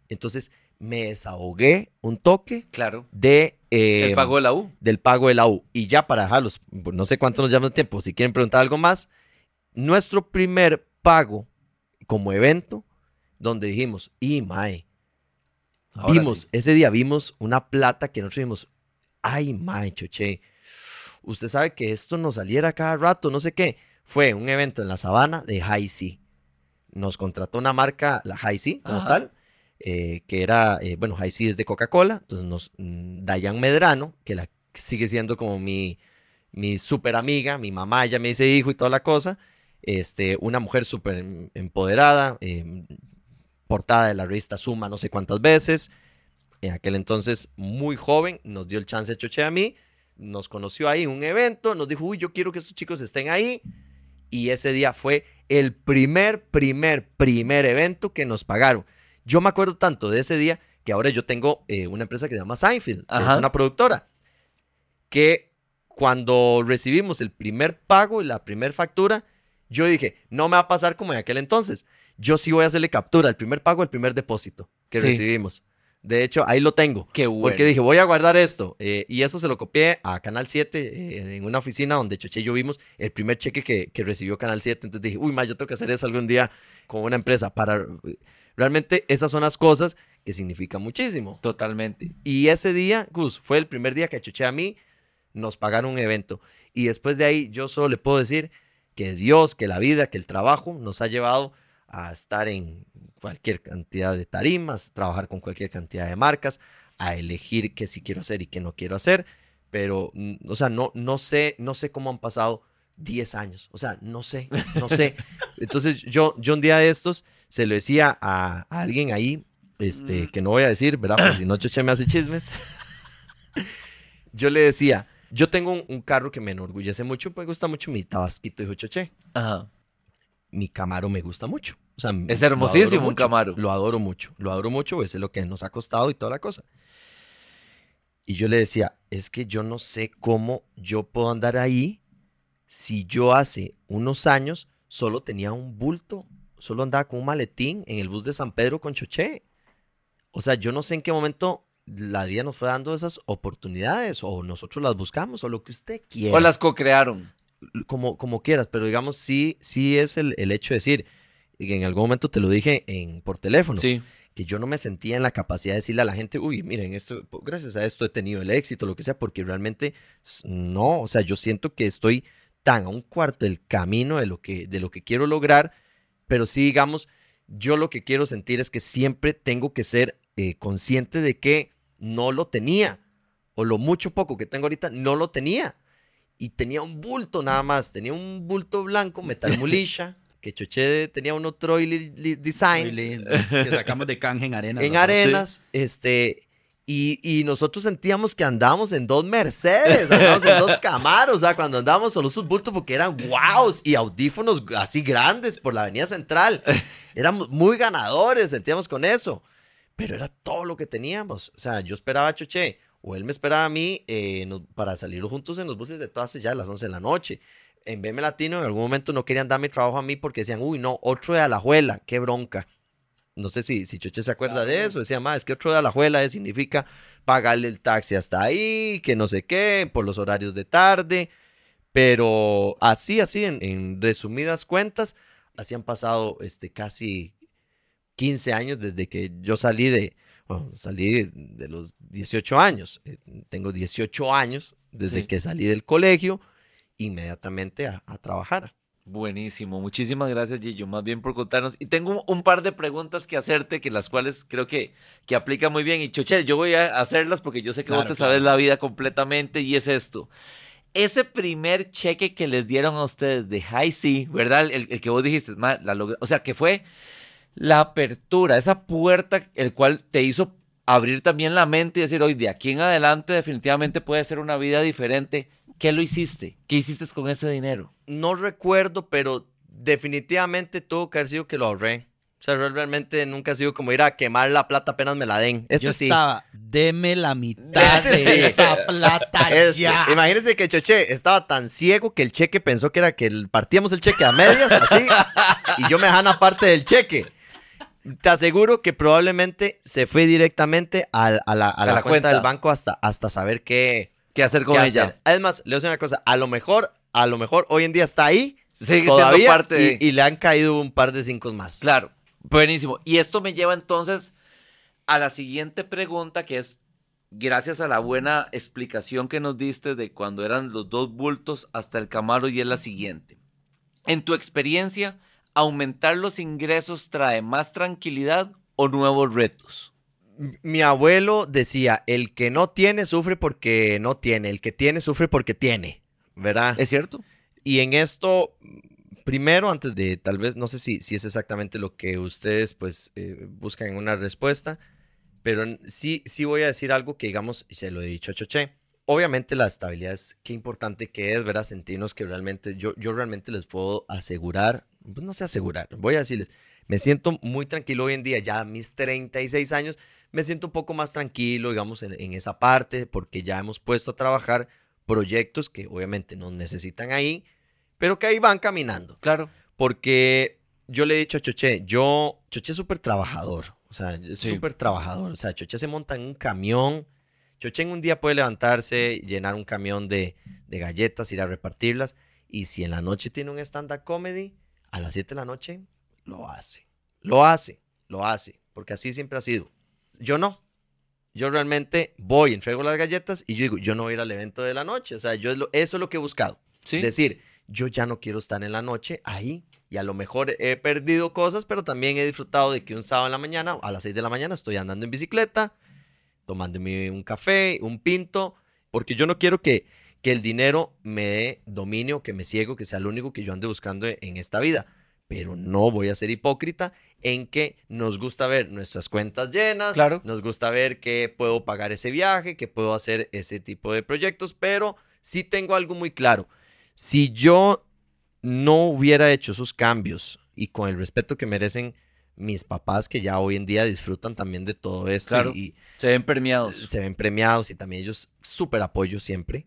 Entonces, me desahogué un toque Claro. de. eh, El pago de la U. del pago de la U. Y ya para dejarlos, no sé cuánto nos llama el tiempo, si quieren preguntar algo más, nuestro primer pago como evento, donde dijimos, y mae, Ahora vimos, sí. ese día vimos una plata que nosotros dijimos, ay mae, choche, usted sabe que esto nos saliera cada rato, no sé qué. Fue un evento en la sabana de High Sea. Nos contrató una marca, la High Sea, como Ajá. tal, eh, que era, eh, bueno, High Sea es de Coca-Cola, entonces nos, mm, Dayan Medrano, que sigue siendo como mi, mi súper amiga, mi mamá ya me dice hijo y toda la cosa, este, una mujer súper em- empoderada, em, portada de la revista Suma no sé cuántas veces, en aquel entonces muy joven, nos dio el chance de choche a mí, nos conoció ahí en un evento, nos dijo, uy, yo quiero que estos chicos estén ahí, y ese día fue el primer, primer, primer evento que nos pagaron. Yo me acuerdo tanto de ese día que ahora yo tengo eh, una empresa que se llama Seinfeld, que es una productora, que cuando recibimos el primer pago y la primera factura, yo dije, no me va a pasar como en aquel entonces. Yo sí voy a hacerle captura, el primer pago, el primer depósito que Sí. recibimos. De hecho, ahí lo tengo. Qué bueno. Porque dije, voy a guardar esto. eh, y eso se lo copié a Canal 7 eh, en una oficina donde Choche y yo vimos el primer cheque que, que recibió Canal 7. Entonces dije, uy, ma, yo tengo que hacer eso algún día con una empresa. Para Realmente esas son las cosas que significan muchísimo. Totalmente. Y ese día, Gus, fue el primer día que Choche a mí nos pagaron un evento. Y después de ahí, yo solo le puedo decir que Dios, que la vida, que el trabajo nos ha llevado a estar en cualquier cantidad de tarimas, trabajar con cualquier cantidad de marcas, a elegir qué sí quiero hacer y qué no quiero hacer. Pero, mm, o sea, no, no sé, no sé cómo han pasado 10 años. O sea, no sé, no sé. Entonces, yo, yo un día de estos se lo decía a, a alguien ahí, este, Mm. que no voy a decir, ¿verdad? Porque si no, Choche me hace chismes. yo le decía, yo tengo un, un carro que me enorgullece mucho, me gusta mucho mi tabasquito, dijo Choche. Ajá. Mi Camaro me gusta mucho. O sea, Es hermosísimo un Camaro. Lo adoro mucho, lo adoro mucho, ese es lo que nos ha costado y toda la cosa. Y yo le decía, es que yo no sé cómo yo puedo andar ahí si yo hace unos años solo tenía un bulto, solo andaba con un maletín en el bus de San Pedro con Choché. O sea, yo no sé en qué momento la vida nos fue dando esas oportunidades o nosotros las buscamos o lo que usted quiera O las co-crearon. como, como quieras, pero digamos, sí, sí es el, el hecho de decir, y en algún momento te lo dije en, por teléfono, Sí. que yo no me sentía en la capacidad de decirle a la gente, uy, miren, esto, gracias a esto he tenido el éxito, lo que sea, porque realmente no, o sea, yo siento que estoy tan a un cuarto del camino de lo que, de lo que quiero lograr, pero sí, digamos, yo lo que quiero sentir es que siempre tengo que ser eh, consciente de que no lo tenía. O lo mucho poco que tengo ahorita, no lo tenía. Y tenía un bulto nada más. Tenía un bulto blanco, metal mulisha, que Choché tenía Li- Li- Design. Muy lindos, que sacamos de canje en arenas. en ¿no? arenas, este, y, nosotros sentíamos que andábamos en dos Mercedes, andábamos en dos Camaros, o sea, cuando andábamos solo sus bultos porque eran guaos y audífonos así grandes por la avenida central. Éramos muy ganadores, sentíamos con eso. Pero era todo lo que teníamos. O sea, yo esperaba a Choché, o él me esperaba a mí eh, para salir juntos en los buses de todas ya a las 11 de la noche. En BM Latino, en algún momento no querían darme trabajo a mí porque decían, uy, no, otro de Alajuela, qué bronca. No sé si, si Choche se acuerda de eso. Decía, más es que otro de Alajuela significa pagarle el taxi hasta ahí, que no sé qué, por los horarios de tarde. Pero así, así, en, en resumidas cuentas, así han pasado este, casi 15 años desde que yo salí de, bueno, salí de, de los 18 años. Eh, Tengo 18 años desde Sí. que salí del colegio, inmediatamente a, a trabajar. Buenísimo, muchísimas gracias Gillo, más bien por contarnos. Y tengo un, par de preguntas que hacerte, que las cuales creo que, que aplican muy bien. Y Chochel, yo voy a hacerlas porque yo sé que vos Claro, te sabes claro. la vida completamente y es esto. Ese primer cheque que les dieron a ustedes de High C, ¿verdad? El, el que vos dijiste, "Ma, la logré", o sea, que fue la apertura, esa puerta, el cual te hizo abrir también la mente y decir, hoy de aquí en adelante definitivamente puede ser una vida diferente. ¿Qué lo hiciste? ¿Qué hiciste con ese dinero? no recuerdo, pero definitivamente tuvo que haber sido que lo ahorré. O sea, realmente nunca ha sido como ir a quemar la plata apenas me la den. Este Yo sí. estaba, deme la mitad Este de sí. esa plata Este, ya. Imagínense que Choche estaba tan ciego que el cheque pensó que era que partíamos el cheque a medias, así, y yo me dejan parte del cheque. Te aseguro que probablemente se fue directamente a, la, a la la cuenta, cuenta. del banco hasta, hasta saber qué, ¿Qué hacer con qué ella? hacer. Además, le voy a decir una cosa, a lo mejor, a lo mejor hoy en día está ahí Sigue todavía siendo parte de... y, y le han caído un par de cinco más. Claro, buenísimo. Y esto me lleva entonces a la siguiente pregunta, que es, gracias a la buena explicación que nos diste de cuando eran los dos bultos hasta el Camaro, y es la siguiente. En tu experiencia, ¿aumentar los ingresos trae más tranquilidad o nuevos retos? Mi abuelo decía, el que no tiene sufre porque no tiene, el que tiene sufre porque tiene, ¿verdad? ¿Es cierto? Y en esto, primero, antes de tal vez, no sé si, si es exactamente lo que ustedes pues eh, buscan en una respuesta, pero sí, sí voy a decir algo que digamos, y se lo he dicho a Choche. Obviamente la estabilidad es qué importante que es, ¿verdad? Sentirnos que realmente, yo, yo realmente les puedo asegurar, pues no sé asegurar, voy a decirles, me siento muy tranquilo hoy en día, ya a mis 36 años, me siento un poco más tranquilo, digamos, en, en esa parte, porque ya hemos puesto a trabajar proyectos que obviamente nos necesitan ahí, pero que ahí van caminando. Claro. Porque yo le he dicho a Choche, yo, Choche es súper trabajador, o sea, es Sí. súper trabajador, o sea, Choche se monta en un camión, Choche en un día puede levantarse, llenar un camión de, de galletas, ir a repartirlas, y si en la noche tiene un stand-up comedy, a las 7 de la noche, lo hace, lo hace, lo hace, porque así siempre ha sido. Yo no. Yo realmente voy, entrego las galletas y yo digo, yo no voy a ir al evento de la noche. O sea, yo eso es lo que he buscado. Sí. Decir, yo ya no quiero estar en la noche ahí. Y a lo mejor he perdido cosas, pero también he disfrutado de que un sábado en la mañana, a las 6 de la mañana, estoy andando en bicicleta, tomándome un café, un pinto, porque yo no quiero que, que el dinero me dé dominio, que me ciego, que sea lo único que yo ande buscando en esta vida. Pero no voy a ser hipócrita en que nos gusta ver nuestras cuentas llenas, Claro. nos gusta ver que puedo pagar ese viaje, que puedo hacer ese tipo de proyectos, pero sí tengo algo muy claro. Si yo no hubiera hecho esos cambios y con el respeto que merecen mis papás, que ya hoy en día disfrutan también de todo esto Claro. y, Se ven premiados. se ven premiados y también ellos súper apoyo siempre.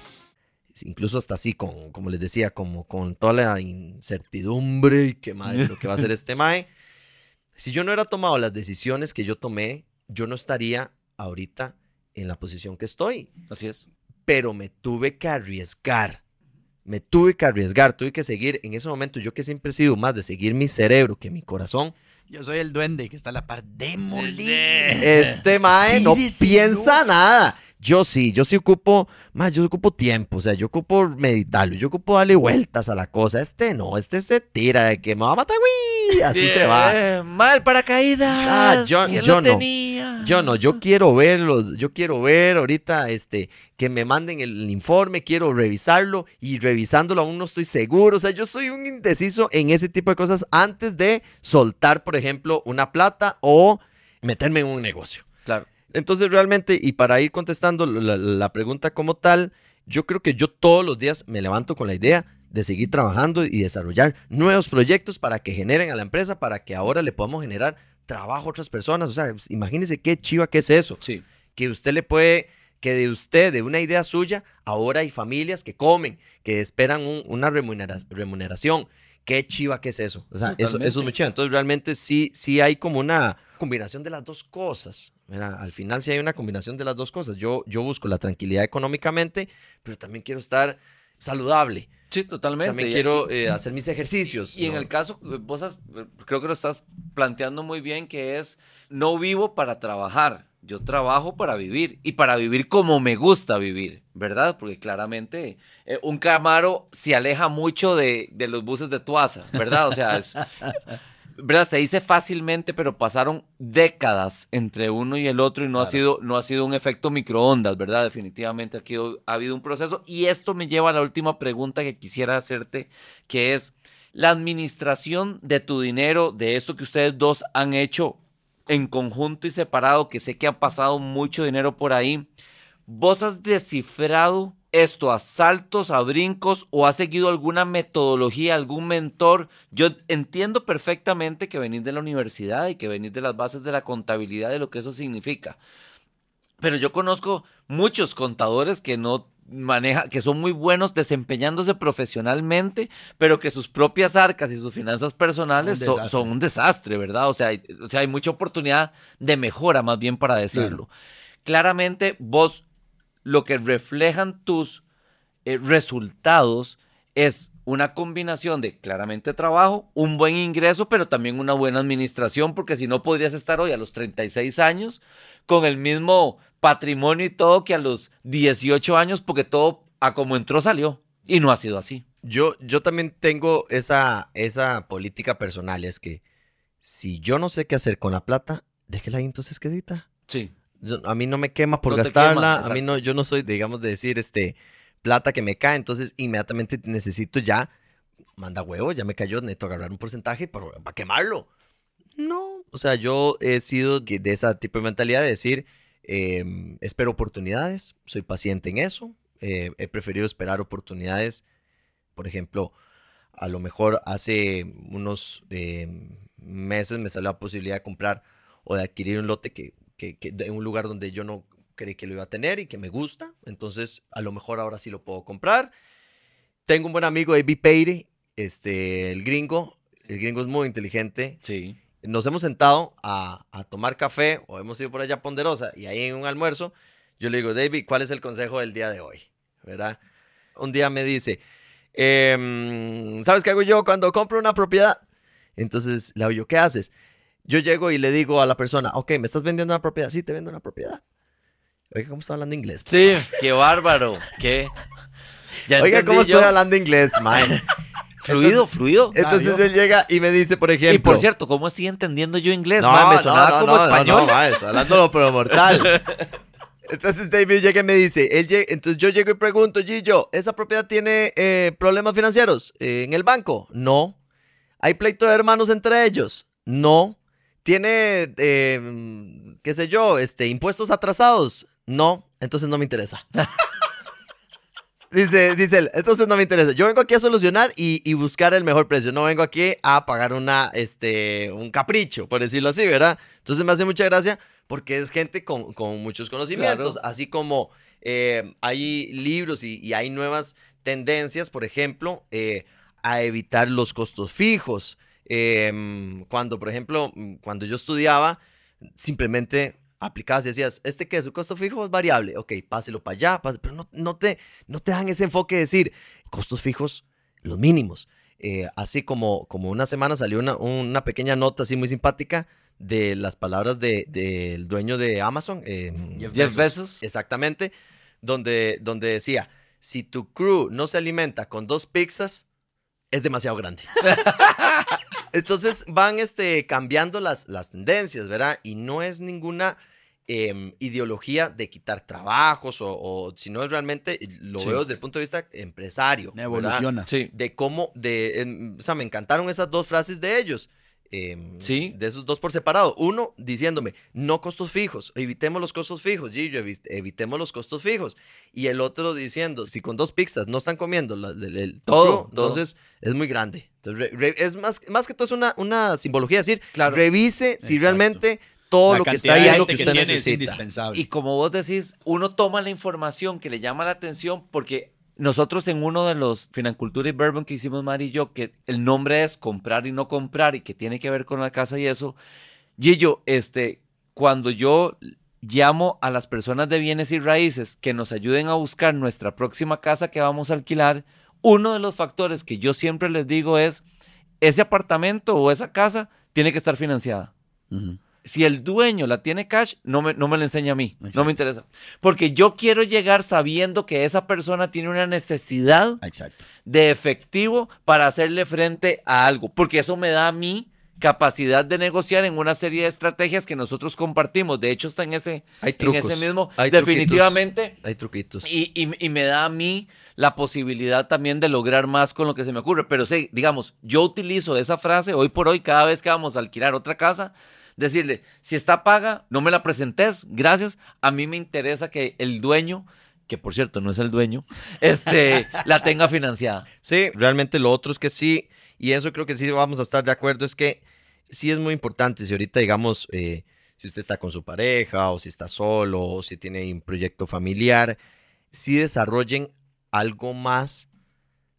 Incluso hasta así, con, como les decía, como con toda la incertidumbre y que madre, lo que va a hacer este Mae. Si yo no hubiera tomado las decisiones que yo tomé, yo no estaría ahorita en la posición que estoy. Así es. Pero me tuve que arriesgar. Me tuve que arriesgar, tuve que seguir. En ese momento, yo que siempre he sido más de seguir mi cerebro que mi corazón, Yo soy el duende que está a la par de molir. Este mae no piensa nada. Yo sí, yo sí ocupo, más yo ocupo tiempo, o sea, yo ocupo meditarlo, yo ocupo darle vueltas a la cosa. Este no, este se tira de que me va a matar, güey, así se va. Mal paracaídas. Ah, yo- ¿Quién yo lo no. tenía? Yo no, yo quiero verlos, yo quiero ver ahorita este que me manden el informe, quiero revisarlo y revisándolo aún no estoy seguro, o sea, yo soy un indeciso en ese tipo de cosas antes de soltar, por ejemplo, una plata o meterme en un negocio. Entonces realmente, y para ir contestando la, la pregunta como tal, yo creo que yo todos los días me levanto con la idea de seguir trabajando y desarrollar nuevos proyectos para que generen a la empresa, para que ahora le podamos generar trabajo a otras personas. O sea, imagínense qué chiva que es eso. Sí. Que usted le puede, que de usted, de una idea suya, ahora hay familias que comen, que esperan un- una remunera- remuneración. Qué chiva que es eso. O sea, eso, eso es muy chiva. Entonces realmente sí, sí hay como una combinación de las dos cosas. ¿verdad? Al final sí hay una combinación de las dos cosas. Yo, yo busco la tranquilidad económicamente, pero también quiero estar saludable. Sí, totalmente. También Y- quiero eh, hacer mis ejercicios. Y en el caso, eh, vos has- eh, creo que lo estás planteando muy bien, que es, no vivo para trabajar, yo trabajo para vivir y para vivir como me gusta vivir, ¿verdad? Porque claramente eh, un Camaro se aleja mucho de, de los buses de Tuasa, ¿verdad? O sea, es, ¿verdad? Se dice fácilmente, pero pasaron décadas entre uno y el otro y no, ha, sido, no ha sido un efecto microondas, ¿verdad? Definitivamente aquí ha habido un proceso. Y esto me lleva a la última pregunta que quisiera hacerte, que es la administración de tu dinero, de esto que ustedes dos han hecho en conjunto y separado, que sé que ha pasado mucho dinero por ahí. ¿Vos has descifrado esto a saltos, a brincos o has seguido alguna metodología, algún mentor? Yo entiendo perfectamente que venís de la universidad y que venís de las bases de la contabilidad y lo que eso significa. Pero yo conozco muchos contadores que no maneja, que son muy buenos desempeñándose profesionalmente, pero que sus propias arcas y sus finanzas personales Un son un desastre, ¿verdad? O sea, hay, o sea, hay mucha oportunidad de mejora, más bien para decirlo. Claramente, vos lo que reflejan tus eh, resultados es una combinación de claramente trabajo, un buen ingreso, pero también una buena administración, porque si no podrías estar hoy a los 36 años con el mismo patrimonio y todo que a los 18 años, porque todo a como entró salió. Y no ha sido así. Yo, yo también tengo esa, esa política personal, es que si yo no sé qué hacer con la plata, déjela ahí entonces quedita. Sí. Yo- a mí no me quema por No gastarla, quema, a mí no, yo no soy, digamos, de decir, este, plata que me cae, entonces inmediatamente necesito ya, manda huevo, ya me cayó, necesito agarrar un porcentaje para, para quemarlo. No, o sea, yo he sido de ese tipo de mentalidad de decir, em, espero oportunidades, soy paciente en eso, eh, he preferido esperar oportunidades, por ejemplo, a lo mejor hace unos em, meses me salió la posibilidad de comprar o de adquirir un lote que, que, que- de un lugar donde yo no creí que lo iba a tener y que me gusta, entonces a lo mejor ahora sí lo puedo comprar. Tengo un buen amigo, David Peire, este, el gringo, el gringo es muy inteligente, Sí. nos hemos sentado a, a tomar café o hemos ido por allá a Ponderosa y ahí en un almuerzo, yo le digo, David, ¿cuál es el consejo del día de hoy? ¿Verdad? Un día me dice, "Em, ¿sabes qué hago yo cuando compro una propiedad? Entonces le yo, ¿qué haces? Yo llego y le digo a la persona, ok, ¿me estás vendiendo una propiedad? Sí, te vendo una propiedad. Oiga, ¿cómo está hablando inglés? Sí, qué bárbaro. Qué. Ya Oiga, ¿cómo yo. estoy hablando inglés, man? Fluido, fluido. Entonces él llega y me dice, por ejemplo... Y por cierto, ¿cómo estoy entendiendo yo inglés? No, me no, sonaba no, como no, no, español. No, está hablándolo pero mortal. Entonces David llega y me dice, él llega- entonces yo llego y pregunto, Gillo, ¿esa propiedad tiene eh, problemas financieros eh, en el banco? No. ¿Hay pleito de hermanos entre ellos? No. ¿Tiene, eh, qué sé yo, este, impuestos atrasados? No. Entonces no me interesa. Dice, dice él, entonces no me interesa. Yo vengo aquí a solucionar y, y buscar el mejor precio. No vengo aquí a pagar una, este, un capricho, por decirlo así, ¿verdad? Entonces me hace mucha gracia porque es gente con, con muchos conocimientos, Claro. así como eh, hay libros y, y hay nuevas tendencias, por ejemplo, eh, a evitar los costos fijos. Em, cuando, por ejemplo, mm, cuando yo estudiaba, simplemente aplicabas y decías, este que su costo fijo es variable, ok, páselo para allá, pase- pero no, no, te, no te dan ese enfoque de decir, costos fijos, los mínimos. Eh, así como, como una semana salió una, una pequeña nota así muy simpática de las palabras de- del dueño de Amazon, eh, Jeff Jeff Bezos. exactamente, donde, donde decía, si tu crew no se alimenta con dos pizzas, es demasiado grande. Entonces van este, cambiando las, las tendencias, ¿verdad? Y no es ninguna em, ideología de quitar trabajos o, o sino es realmente, lo Sí. veo desde el punto de vista empresario. ¿verdad? Evoluciona. Sí. De cómo, de, em, o sea, me encantaron esas dos frases de ellos. Em, Sí. De esos dos por separado. Uno diciéndome, no costos fijos, evitemos los costos fijos, Gillo, evi- evitemos los costos fijos. Y el otro diciendo, si con dos pizzas no están comiendo la- el- el- Todo, crew, entonces es muy grande. Entonces, re- re- es más, más que todo es una, una simbología, decir, Claro. revise si Exacto. realmente todo La lo que está ahí es lo que que usted es necesita. indispensable. Y como vos decís, uno toma la información que le llama la atención porque nosotros en uno de los Financultura y Bourbon que hicimos Mari y yo, que el nombre es comprar y no comprar y que tiene que ver con la casa y eso, Gillo, este, cuando yo llamo a las personas de bienes y raíces que nos ayuden a buscar nuestra próxima casa que vamos a alquilar, uno de los factores que yo siempre les digo es, ese apartamento o esa casa tiene que estar financiada. Ujú. Si el dueño la tiene cash, no me, no me la enseña a mí. No me interesa. Porque yo quiero llegar sabiendo que esa persona tiene una necesidad Exacto. de efectivo para hacerle frente a algo. Porque eso me da a mí capacidad de negociar en una serie de estrategias que nosotros compartimos. De hecho, está en ese, Hay en ese mismo. hay truquitos, definitivamente. Hay truquitos. Y, y- y me da a mí la posibilidad también de lograr más con lo que se me ocurre. Pero sí, digamos, yo utilizo esa frase hoy por hoy, cada vez que vamos a alquilar otra casa, decirle, si está paga, no me la presentes, gracias. A mí me interesa que el dueño, que por cierto no es el dueño, este, la tenga financiada. Sí, realmente lo otro es que sí, y eso creo que sí vamos a estar de acuerdo, es que sí es muy importante, si ahorita digamos, eh, si usted está con su pareja o si está solo o si tiene un proyecto familiar, sí desarrollen algo más.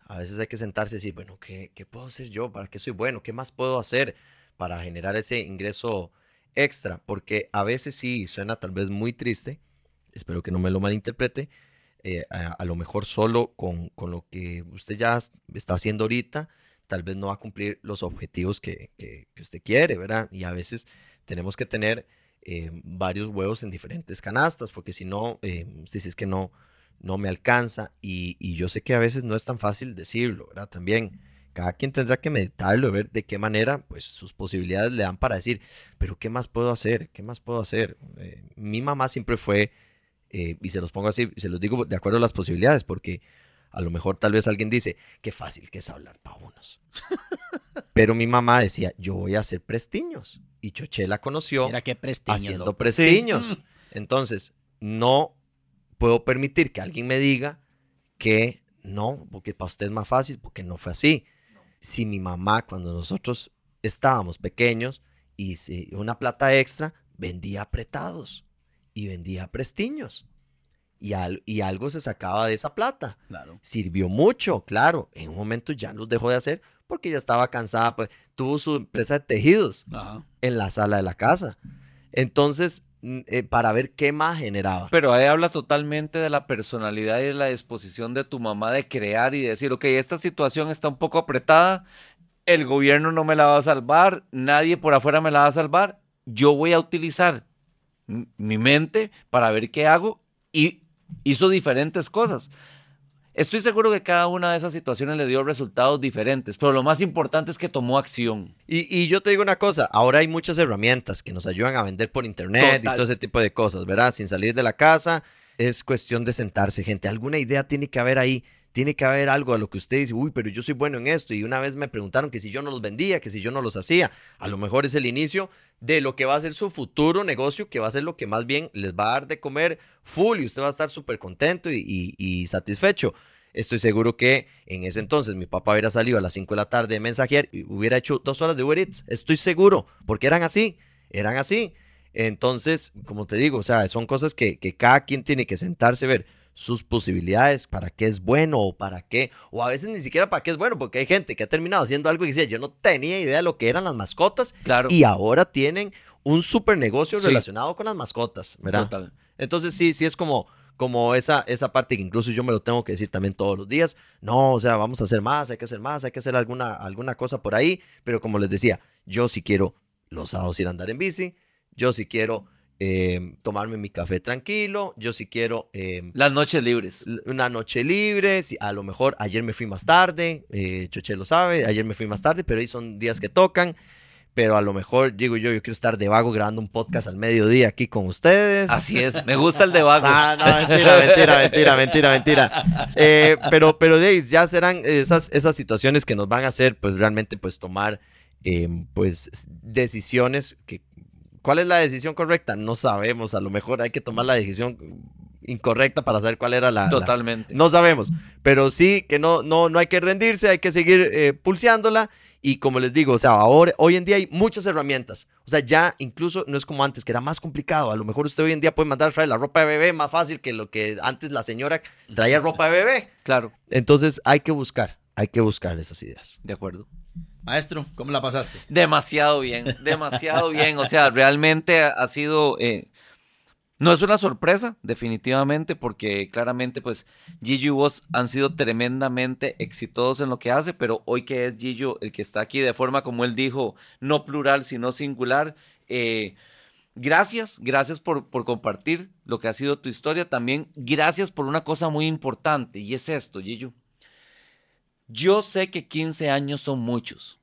A veces hay que sentarse y decir, bueno, ¿qué, qué puedo hacer yo? ¿Para qué soy bueno? ¿Qué más puedo hacer para generar ese ingreso extra? Porque a veces sí suena tal vez muy triste, espero que no me lo malinterprete, eh, a, lo mejor solo con, con lo que usted ya es- está haciendo ahorita, tal vez no va a cumplir los objetivos que, que- que usted quiere, ¿verdad? Y a veces tenemos que tener eh, varios huevos en diferentes canastas, porque si no, eh, usted dice es que no, no me alcanza. Y, y yo sé que a veces no es tan fácil decirlo, ¿verdad? También cada quien tendrá que meditarlo, ver de qué manera pues sus posibilidades le dan para decir, pero ¿qué más puedo hacer? ¿Qué más puedo hacer? Eh, mi mamá siempre fue eh, y se los pongo así, se los digo de acuerdo a las posibilidades, porque a lo mejor tal vez alguien dice, qué fácil que es hablar para unos. Pero mi mamá decía, yo voy a hacer prestiños. Y Choché la conoció Mira qué prestigio. haciendo loco. prestiños. Entonces, no puedo permitir que alguien me diga que no, porque para usted es más fácil, porque no fue así. Si mi mamá, cuando nosotros estábamos pequeños y se- una plata extra, vendía apretados y vendía prestiños. Y, al- y algo se sacaba de esa plata. Claro. Sirvió mucho, claro. En un momento ya los dejó de hacer porque ya estaba cansada. Pues, tuvo su empresa de tejidos Ajá. en la sala de la casa. Entonces, eh, para ver qué más generaba. Pero ahí habla totalmente de la personalidad y de la disposición de tu mamá de crear y decir, ok, esta situación está un poco apretada, el gobierno no me la va a salvar, nadie por afuera me la va a salvar, yo voy a utilizar mi mente para ver qué hago y hizo diferentes cosas. Estoy seguro que cada una de esas situaciones le dio resultados diferentes, pero lo más importante es que tomó acción. Y, y yo te digo una cosa, ahora hay muchas herramientas que nos ayudan a vender por internet Total. y todo ese tipo de cosas, ¿verdad? Sin salir de la casa, es cuestión de sentarse, gente. Alguna idea tiene que haber ahí, tiene que haber algo a lo que usted dice, uy, pero yo soy bueno en esto. Y una vez me preguntaron que si yo no los vendía, que si yo no los hacía. A lo mejor es el inicio de lo que va a ser su futuro negocio, que va a ser lo que más bien les va a dar de comer full y usted va a estar súper contento y, y- satisfecho. Estoy seguro que en ese entonces mi papá hubiera salido a las 5 de la tarde de mensajear y hubiera hecho dos horas de Uber Eats. Estoy seguro, porque eran así, eran así. Entonces, como te digo, o sea, son cosas que, que cada quien tiene que sentarse a ver sus posibilidades, para qué es bueno o para qué, o a veces ni siquiera para qué es bueno, porque hay gente que ha terminado haciendo algo y dice, yo no tenía idea de lo que eran las mascotas Claro. y ahora tienen un super negocio Sí. relacionado con las mascotas, ¿verdad? Total. Entonces sí, sí es como, como esa, esa parte que incluso yo me lo tengo que decir también todos los días. No, o sea, vamos a hacer más, hay que hacer más, hay que hacer alguna, alguna cosa por ahí. Pero como les decía, yo sí quiero los sábados ir a andar en bici, yo sí quiero eh, tomarme mi café tranquilo, yo sí quiero eh, Las noches libres. una noche libre, a lo mejor ayer me fui más tarde, eh, Choche lo sabe, ayer me fui más tarde, pero ahí son días que tocan. Pero a lo mejor, digo yo, yo quiero estar de vago grabando un podcast al mediodía aquí con ustedes. Así es. Me gusta el de vago. Ah, no, mentira, mentira, mentira, mentira, mentira. Eh, pero, pero ahí ya serán esas, esas situaciones que nos van a hacer, pues realmente, pues tomar, eh, pues decisiones que, ¿cuál es la decisión correcta? No sabemos, a lo mejor hay que tomar la decisión incorrecta para saber cuál era la, la- Totalmente. no sabemos, pero sí que no, no, no hay que rendirse, hay que seguir eh, pulseándola. Y como les digo, o sea, ahora, hoy en día hay muchas herramientas. O sea, ya incluso no es como antes, que era más complicado. A lo mejor usted hoy en día puede mandar a traer la ropa de bebé más fácil que lo que antes la señora traía ropa de bebé. Claro, Entonces hay que buscar, hay que buscar esas ideas. de acuerdo. Maestro, ¿cómo la pasaste? Demasiado bien, demasiado bien. O sea, realmente ha- sido. eh, no es una sorpresa, definitivamente, porque claramente, pues, Gillo y vos han sido tremendamente exitosos en lo que hace, pero hoy que es Gillo el que está aquí de forma, como él dijo, no plural, sino singular, eh, gracias, gracias por, por compartir lo que ha sido tu historia. También gracias por una cosa muy importante, y es esto, Gillo. Yo sé que 15 años son muchos,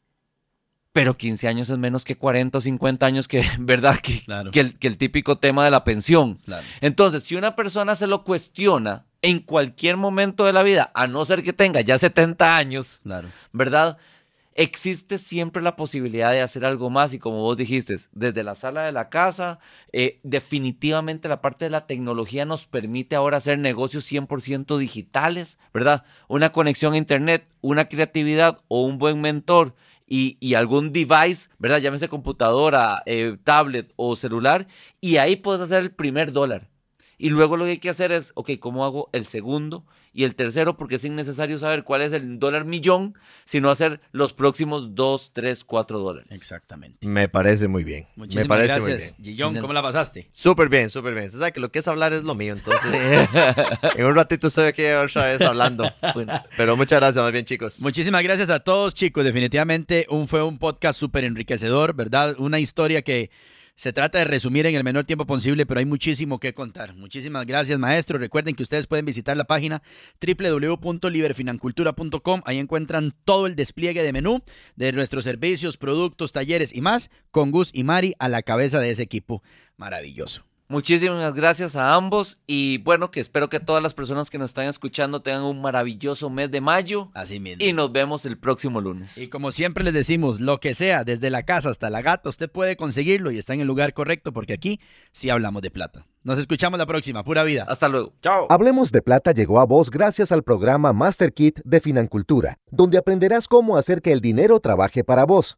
pero 15 años es menos que 40 o 50 años que, ¿verdad? Que, Claro. que, el, que el típico tema de la pensión. Claro. Entonces, si una persona se lo cuestiona en cualquier momento de la vida, a no ser que tenga ya 70 años, Claro. ¿verdad? Existe siempre la posibilidad de hacer algo más y como vos dijiste, desde la sala de la casa, eh, definitivamente la parte de la tecnología nos permite ahora hacer negocios 100% digitales, ¿verdad? Una conexión a internet, una creatividad o un buen mentor y, algún device, ¿verdad? Llámese computadora, eh, tablet o celular y ahí puedes hacer el primer dólar. Y luego lo que hay que hacer es, ok, ¿cómo hago el segundo y el tercero? Porque es innecesario saber cuál es el dólar millón, sino hacer los próximos dos, tres, cuatro dólares. Exactamente. Me parece muy bien. Muchísimas me parece muy gracias, bien. Gillón. ¿Cómo la pasaste? Súper bien, súper bien. Usted sabe que lo que es hablar es lo mío, entonces en un ratito estoy aquí otra vez hablando. Bueno, Pero muchas gracias, más bien chicos. Muchísimas gracias a todos, chicos. Definitivamente un, fue un podcast súper enriquecedor, ¿verdad? Una historia que se trata de resumir en el menor tiempo posible, pero hay muchísimo que contar. Muchísimas gracias, maestro. Recuerden que ustedes pueden visitar la página www.liberfinancultura.com. Ahí encuentran todo el despliegue de menú de nuestros servicios, productos, talleres y más, con Gus y Mari a la cabeza de ese equipo maravilloso. Muchísimas gracias a ambos y bueno, que espero que todas las personas que nos están escuchando tengan un maravilloso mes de mayo Así mismo. y nos vemos el próximo lunes. Y como siempre les decimos, lo que sea, desde la casa hasta la gata, usted puede conseguirlo y está en el lugar correcto porque aquí sí hablamos de plata. Nos escuchamos la próxima, pura vida. Hasta luego. Chao. Hablemos de Plata llegó a vos gracias al programa Master Kit de Financultura, donde aprenderás cómo hacer que el dinero trabaje para vos.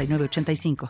906985.